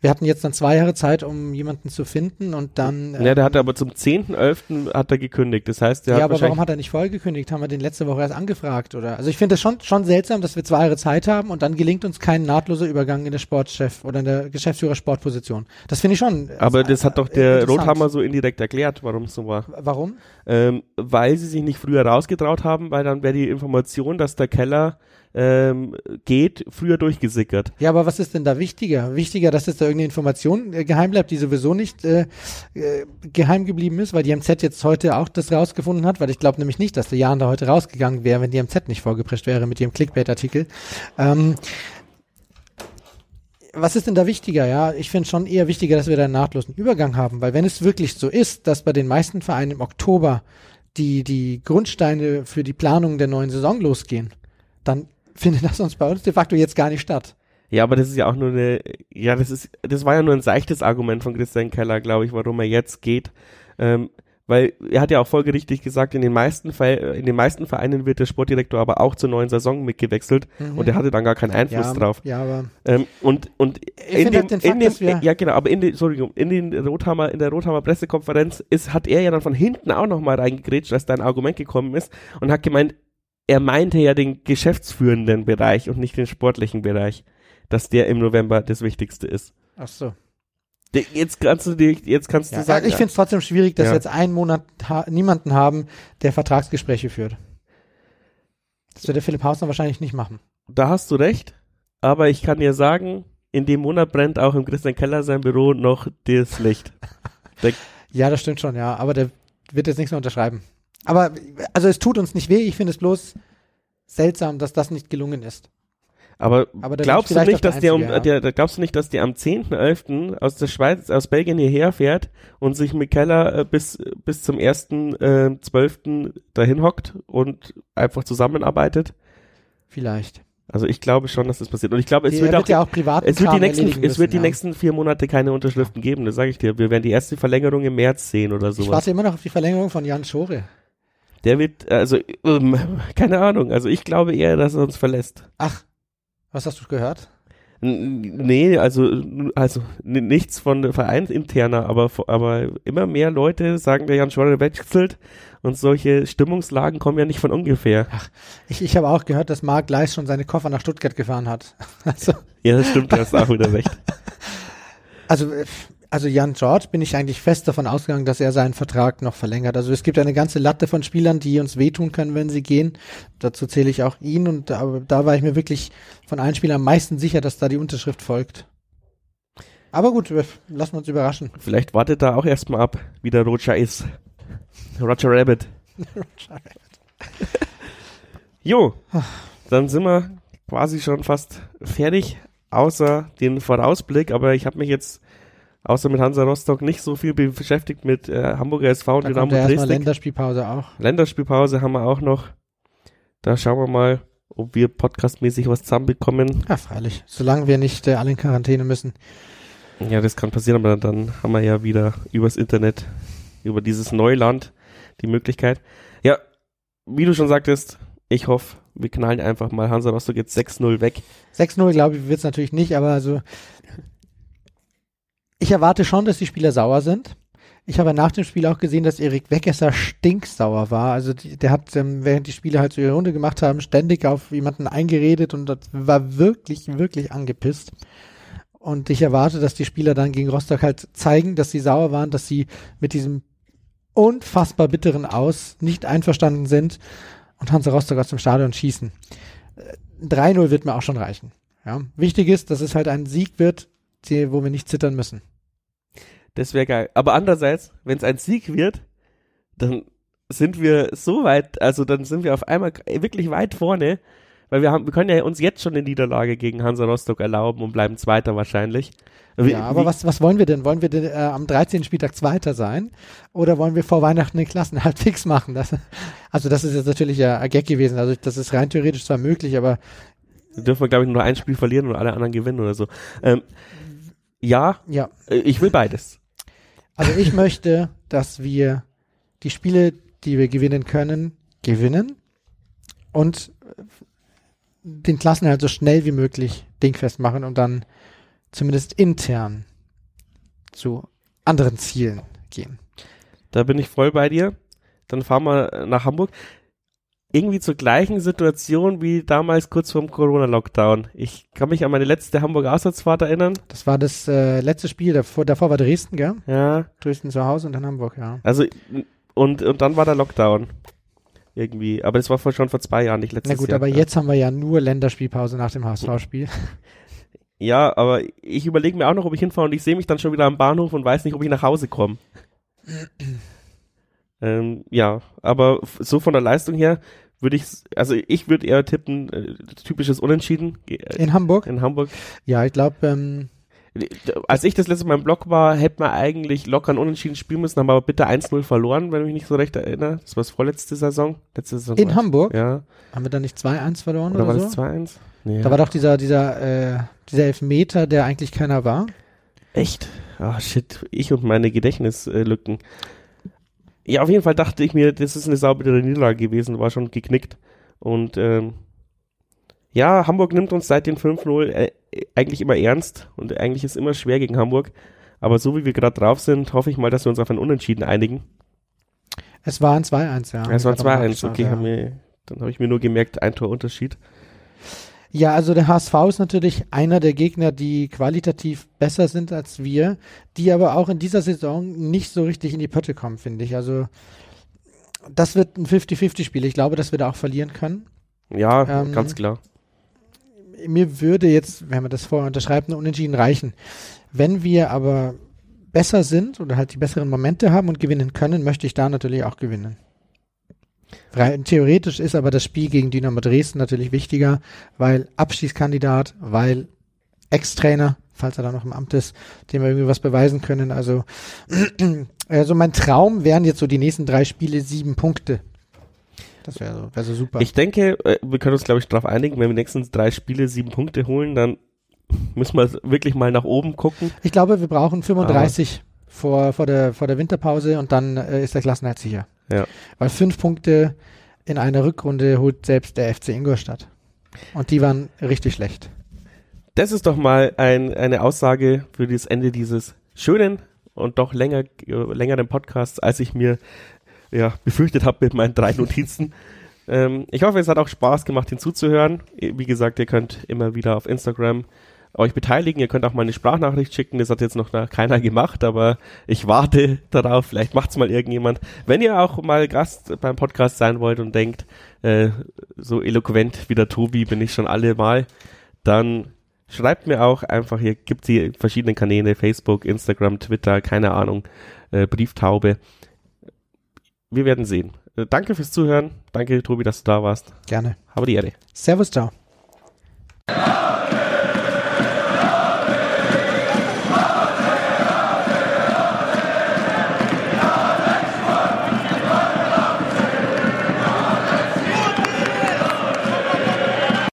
B: Wir hatten jetzt dann zwei Jahre Zeit, um jemanden zu finden und dann.
A: Ähm, ja, der hatte aber zum 10.11. hat er gekündigt. Das heißt, der
B: ja,
A: hat
B: aber warum hat er nicht vorher gekündigt? Haben wir den letzte Woche erst angefragt, oder? Also ich finde es schon, schon seltsam, dass wir zwei Jahre Zeit haben und dann gelingt uns kein nahtloser Übergang in der Sportchef oder in der Geschäftsführer-Sportposition. Das finde ich schon.
A: Aber das äh, hat doch der Rothammer so indirekt erklärt, warum es so war.
B: Warum?
A: Ähm, weil sie sich nicht früher rausgetraut haben, weil dann wäre die Information, dass der Keller ähm, geht, früher durchgesickert.
B: Ja, aber was ist denn da wichtiger? Wichtiger, dass es da irgendeine Information äh, geheim bleibt, die sowieso nicht äh, äh, geheim geblieben ist, weil die MZ jetzt heute auch das rausgefunden hat, weil ich glaube nämlich nicht, dass der Jan da heute rausgegangen wäre, wenn die MZ nicht vorgeprescht wäre mit ihrem Clickbait-Artikel. Ähm, was ist denn da wichtiger? Ja, ich finde schon eher wichtiger, dass wir da einen nahtlosen Übergang haben, weil wenn es wirklich so ist, dass bei den meisten Vereinen im Oktober die, die Grundsteine für die Planung der neuen Saison losgehen, dann findet das uns bei uns de facto jetzt gar nicht statt.
A: Ja, aber das ist ja auch nur eine, ja, das ist, das war ja nur ein seichtes Argument von Christian Keller, glaube ich, warum er jetzt geht. Ähm, weil er hat ja auch folgerichtig gesagt, in den meisten Fall, in den meisten Vereinen wird der Sportdirektor aber auch zur neuen Saison mitgewechselt mhm. und er hatte dann gar keinen Einfluss
B: ja,
A: drauf.
B: Ja, aber
A: ähm, und und in dem, halt Fakt, in dem ja genau, aber in den Entschuldigung, in den Rothammer in der Rothammer Pressekonferenz ist hat er ja dann von hinten auch noch mal reingegrätscht, als da ein Argument gekommen ist und hat gemeint, er meinte ja den geschäftsführenden Bereich und nicht den sportlichen Bereich, dass der im November das Wichtigste ist.
B: Ach so.
A: Jetzt kannst du dir, jetzt kannst
B: ja,
A: du sagen.
B: Ich ja. finde es trotzdem schwierig, dass ja. wir jetzt einen Monat ha niemanden haben, der Vertragsgespräche führt. Das wird der Philipp Hausner wahrscheinlich nicht machen.
A: Da hast du recht, aber ich kann dir sagen, in dem Monat brennt auch im Christian Keller sein Büro noch das Licht. <laughs>
B: ja, das stimmt schon, ja, aber der wird jetzt nichts mehr unterschreiben. Aber also es tut uns nicht weh, ich finde es bloß seltsam, dass das nicht gelungen ist.
A: Aber, Aber glaubst du nicht, dass der, um, ja. der, glaubst du nicht, dass der am 10.11. aus der Schweiz, aus Belgien hierher fährt und sich mit Keller äh, bis, bis zum 1.12. Äh, dahin hockt und einfach zusammenarbeitet?
B: Vielleicht.
A: Also ich glaube schon, dass das passiert. Und ich glaube, es die, wird,
B: auch, ja auch privat
A: es wird die nächsten, müssen, es wird die ja. nächsten vier Monate keine Unterschriften geben, das sage ich dir. Wir werden die erste Verlängerung im März sehen oder sowas.
B: Ich warte immer noch auf die Verlängerung von Jan Schore.
A: Der wird, also, ähm, <laughs> keine Ahnung. Also ich glaube eher, dass er uns verlässt.
B: Ach, was hast du gehört?
A: Nee, also, also nichts von Vereinsinterner, aber, aber immer mehr Leute sagen, der Jan Schwader wechselt und solche Stimmungslagen kommen ja nicht von ungefähr.
B: Ach, ich, ich habe auch gehört, dass Marc Leis schon seine Koffer nach Stuttgart gefahren hat. <laughs>
A: Also, ja, das stimmt, du hast auch wieder recht. <laughs>
B: Also, also Jan George bin ich eigentlich fest davon ausgegangen, dass er seinen Vertrag noch verlängert. Also es gibt eine ganze Latte von Spielern, die uns wehtun können, wenn sie gehen. Dazu zähle ich auch ihn und da, da war ich mir wirklich von allen Spielern am meisten sicher, dass da die Unterschrift folgt. Aber gut, lassen wir uns überraschen.
A: Vielleicht wartet da auch erstmal ab, wie der Roger ist. Roger Rabbit. <laughs> Roger Rabbit. <laughs> jo, dann sind wir quasi schon fast fertig, außer den Vorausblick, aber ich habe mich jetzt außer mit Hansa Rostock nicht so viel beschäftigt mit äh, Hamburger SV und
B: da
A: Dynamo
B: kommt ja
A: Dresden.
B: Länderspielpause auch.
A: Länderspielpause haben wir auch noch. Da schauen wir mal, ob wir podcastmäßig was zusammenbekommen.
B: Ja, freilich. Solange wir nicht äh, alle in Quarantäne müssen.
A: Ja, das kann passieren, aber dann haben wir ja wieder übers Internet, über dieses Neuland die Möglichkeit. Ja, wie du schon sagtest, ich hoffe, wir knallen einfach mal Hansa Rostock jetzt 6-0 weg.
B: 6-0 glaube ich wird es natürlich nicht, aber also ich erwarte schon, dass die Spieler sauer sind. Ich habe nach dem Spiel auch gesehen, dass Erik Weggesser stinksauer war. Also die, der hat, ähm, während die Spieler halt so ihre Runde gemacht haben, ständig auf jemanden eingeredet und das war wirklich, wirklich angepisst. Und ich erwarte, dass die Spieler dann gegen Rostock halt zeigen, dass sie sauer waren, dass sie mit diesem unfassbar bitteren Aus nicht einverstanden sind und Hansa Rostock aus dem Stadion schießen. 3-0 wird mir auch schon reichen. Ja. Wichtig ist, dass es halt ein Sieg wird, die, wo wir nicht zittern müssen.
A: Das wäre geil. Aber andererseits, wenn es ein Sieg wird, dann sind wir so weit, also dann sind wir auf einmal wirklich weit vorne, weil wir haben, wir können ja uns jetzt schon eine Niederlage gegen Hansa Rostock erlauben und bleiben Zweiter wahrscheinlich.
B: Wie, ja, aber wie, was, was wollen wir denn? Wollen wir denn äh, am 13. Spieltag Zweiter sein? Oder wollen wir vor Weihnachten den Klassen halt fix <laughs> machen? Das, also das ist jetzt natürlich ja ein Gag gewesen. Also das ist rein theoretisch zwar möglich, aber
A: dürfen wir, glaube ich, nur ein Spiel verlieren und alle anderen gewinnen oder so. Ähm, ja,
B: ja,
A: äh, ich will beides.
B: Also ich möchte, dass wir die Spiele, die wir gewinnen können, gewinnen und den Klassen halt so schnell wie möglich dingfest machen und dann zumindest intern zu anderen Zielen gehen.
A: Da bin ich voll bei dir. Dann fahren wir nach Hamburg irgendwie zur gleichen Situation wie damals kurz vorm Corona-Lockdown. Ich kann mich an meine letzte Hamburger Auswärtsfahrt erinnern.
B: Das war das äh, letzte Spiel, davor, davor war Dresden, gell?
A: Ja.
B: Dresden zu Hause und dann Hamburg, ja.
A: Also, und, und dann war der Lockdown. Irgendwie. Aber das war vor, schon vor zwei Jahren, nicht letztes Jahr.
B: Na gut,
A: Jahr.
B: aber jetzt haben wir ja nur Länderspielpause nach dem HSV-Spiel. <laughs>
A: Ja, aber ich überlege mir auch noch, ob ich hinfahre und ich sehe mich dann schon wieder am Bahnhof und weiß nicht, ob ich nach Hause komme. <clears throat> ähm, ja, aber so von der Leistung her würde ich, also ich würde eher tippen, äh, typisches Unentschieden.
B: Äh, in Hamburg?
A: In Hamburg.
B: Ja, ich glaube, ähm,
A: als ich das letzte Mal im Blog war, hätte man eigentlich locker ein Unentschieden spielen müssen, haben aber bitte 1-0 verloren, wenn ich mich nicht so recht erinnere. Das war das vorletzte Saison. Letzte Saison
B: in Hamburg?
A: Ja.
B: Haben wir da nicht 2-1 verloren
A: oder,
B: oder
A: war
B: so?
A: das 2-1? Nee,
B: da war doch dieser, dieser, äh, dieser Elfmeter, der eigentlich keiner war.
A: Echt? Ah, oh, shit. Ich und meine Gedächtnislücken. Ja, auf jeden Fall dachte ich mir, das ist eine saubere Niederlage gewesen, war schon geknickt. Und ähm, ja, Hamburg nimmt uns seit den 5-0 äh, eigentlich immer ernst und eigentlich ist immer schwer gegen Hamburg. Aber so wie wir gerade drauf sind, hoffe ich mal, dass wir uns auf ein Unentschieden einigen.
B: Es war ein 2-1, ja.
A: Es war 2-1, okay. Ja. Mir, dann habe ich mir nur gemerkt, ein Torunterschied.
B: Ja, also der HSV ist natürlich einer der Gegner, die qualitativ besser sind als wir, die aber auch in dieser Saison nicht so richtig in die Pötte kommen, finde ich. Also das wird ein 50-50-Spiel. Ich glaube, dass wir da auch verlieren können.
A: Ja, ähm, ganz klar.
B: Mir würde jetzt, wenn man das vorher unterschreibt, ein Unentschieden reichen. Wenn wir aber besser sind oder halt die besseren Momente haben und gewinnen können, möchte ich da natürlich auch gewinnen. Rein theoretisch ist aber das Spiel gegen Dynamo Dresden natürlich wichtiger, weil Abschießkandidat, weil Ex-Trainer, falls er da noch im Amt ist, dem wir irgendwie was beweisen können. Also, <clears throat> also mein Traum wären jetzt so die nächsten drei Spiele sieben Punkte. Das wäre so, wär so super.
A: Ich denke, äh, wir können uns, glaube ich, darauf einigen, wenn wir die nächsten drei Spiele sieben Punkte holen, dann müssen wir wirklich mal nach oben gucken.
B: Ich glaube, wir brauchen 35 aber vor, vor, der, vor der Winterpause und dann äh, ist der Klassenhalt sicher.
A: Ja.
B: Weil fünf Punkte in einer Rückrunde holt selbst der FC Ingolstadt. Und die waren richtig schlecht.
A: Das ist doch mal ein, eine Aussage für das Ende dieses schönen und doch länger, längeren Podcasts, als ich mir ja, befürchtet habe mit meinen drei Notizen. ähm, ich hoffe, es hat auch Spaß gemacht, hinzuzuhören. Wie gesagt, ihr könnt immer wieder auf Instagram euch beteiligen. Ihr könnt auch mal eine Sprachnachricht schicken. Das hat jetzt noch keiner gemacht, aber ich warte <laughs> darauf. Vielleicht macht's mal irgendjemand. Wenn ihr auch mal Gast beim Podcast sein wollt und denkt, äh, so eloquent wie der Tobi bin ich schon alle mal, dann schreibt mir auch einfach, hier gibt's die verschiedenen Kanäle, Facebook, Instagram, Twitter, keine Ahnung, äh, Brieftaube. Wir werden sehen. Äh, danke fürs Zuhören. Danke, Tobi, dass du da warst.
B: Gerne.
A: Habe die Ehre.
B: Servus, ciao.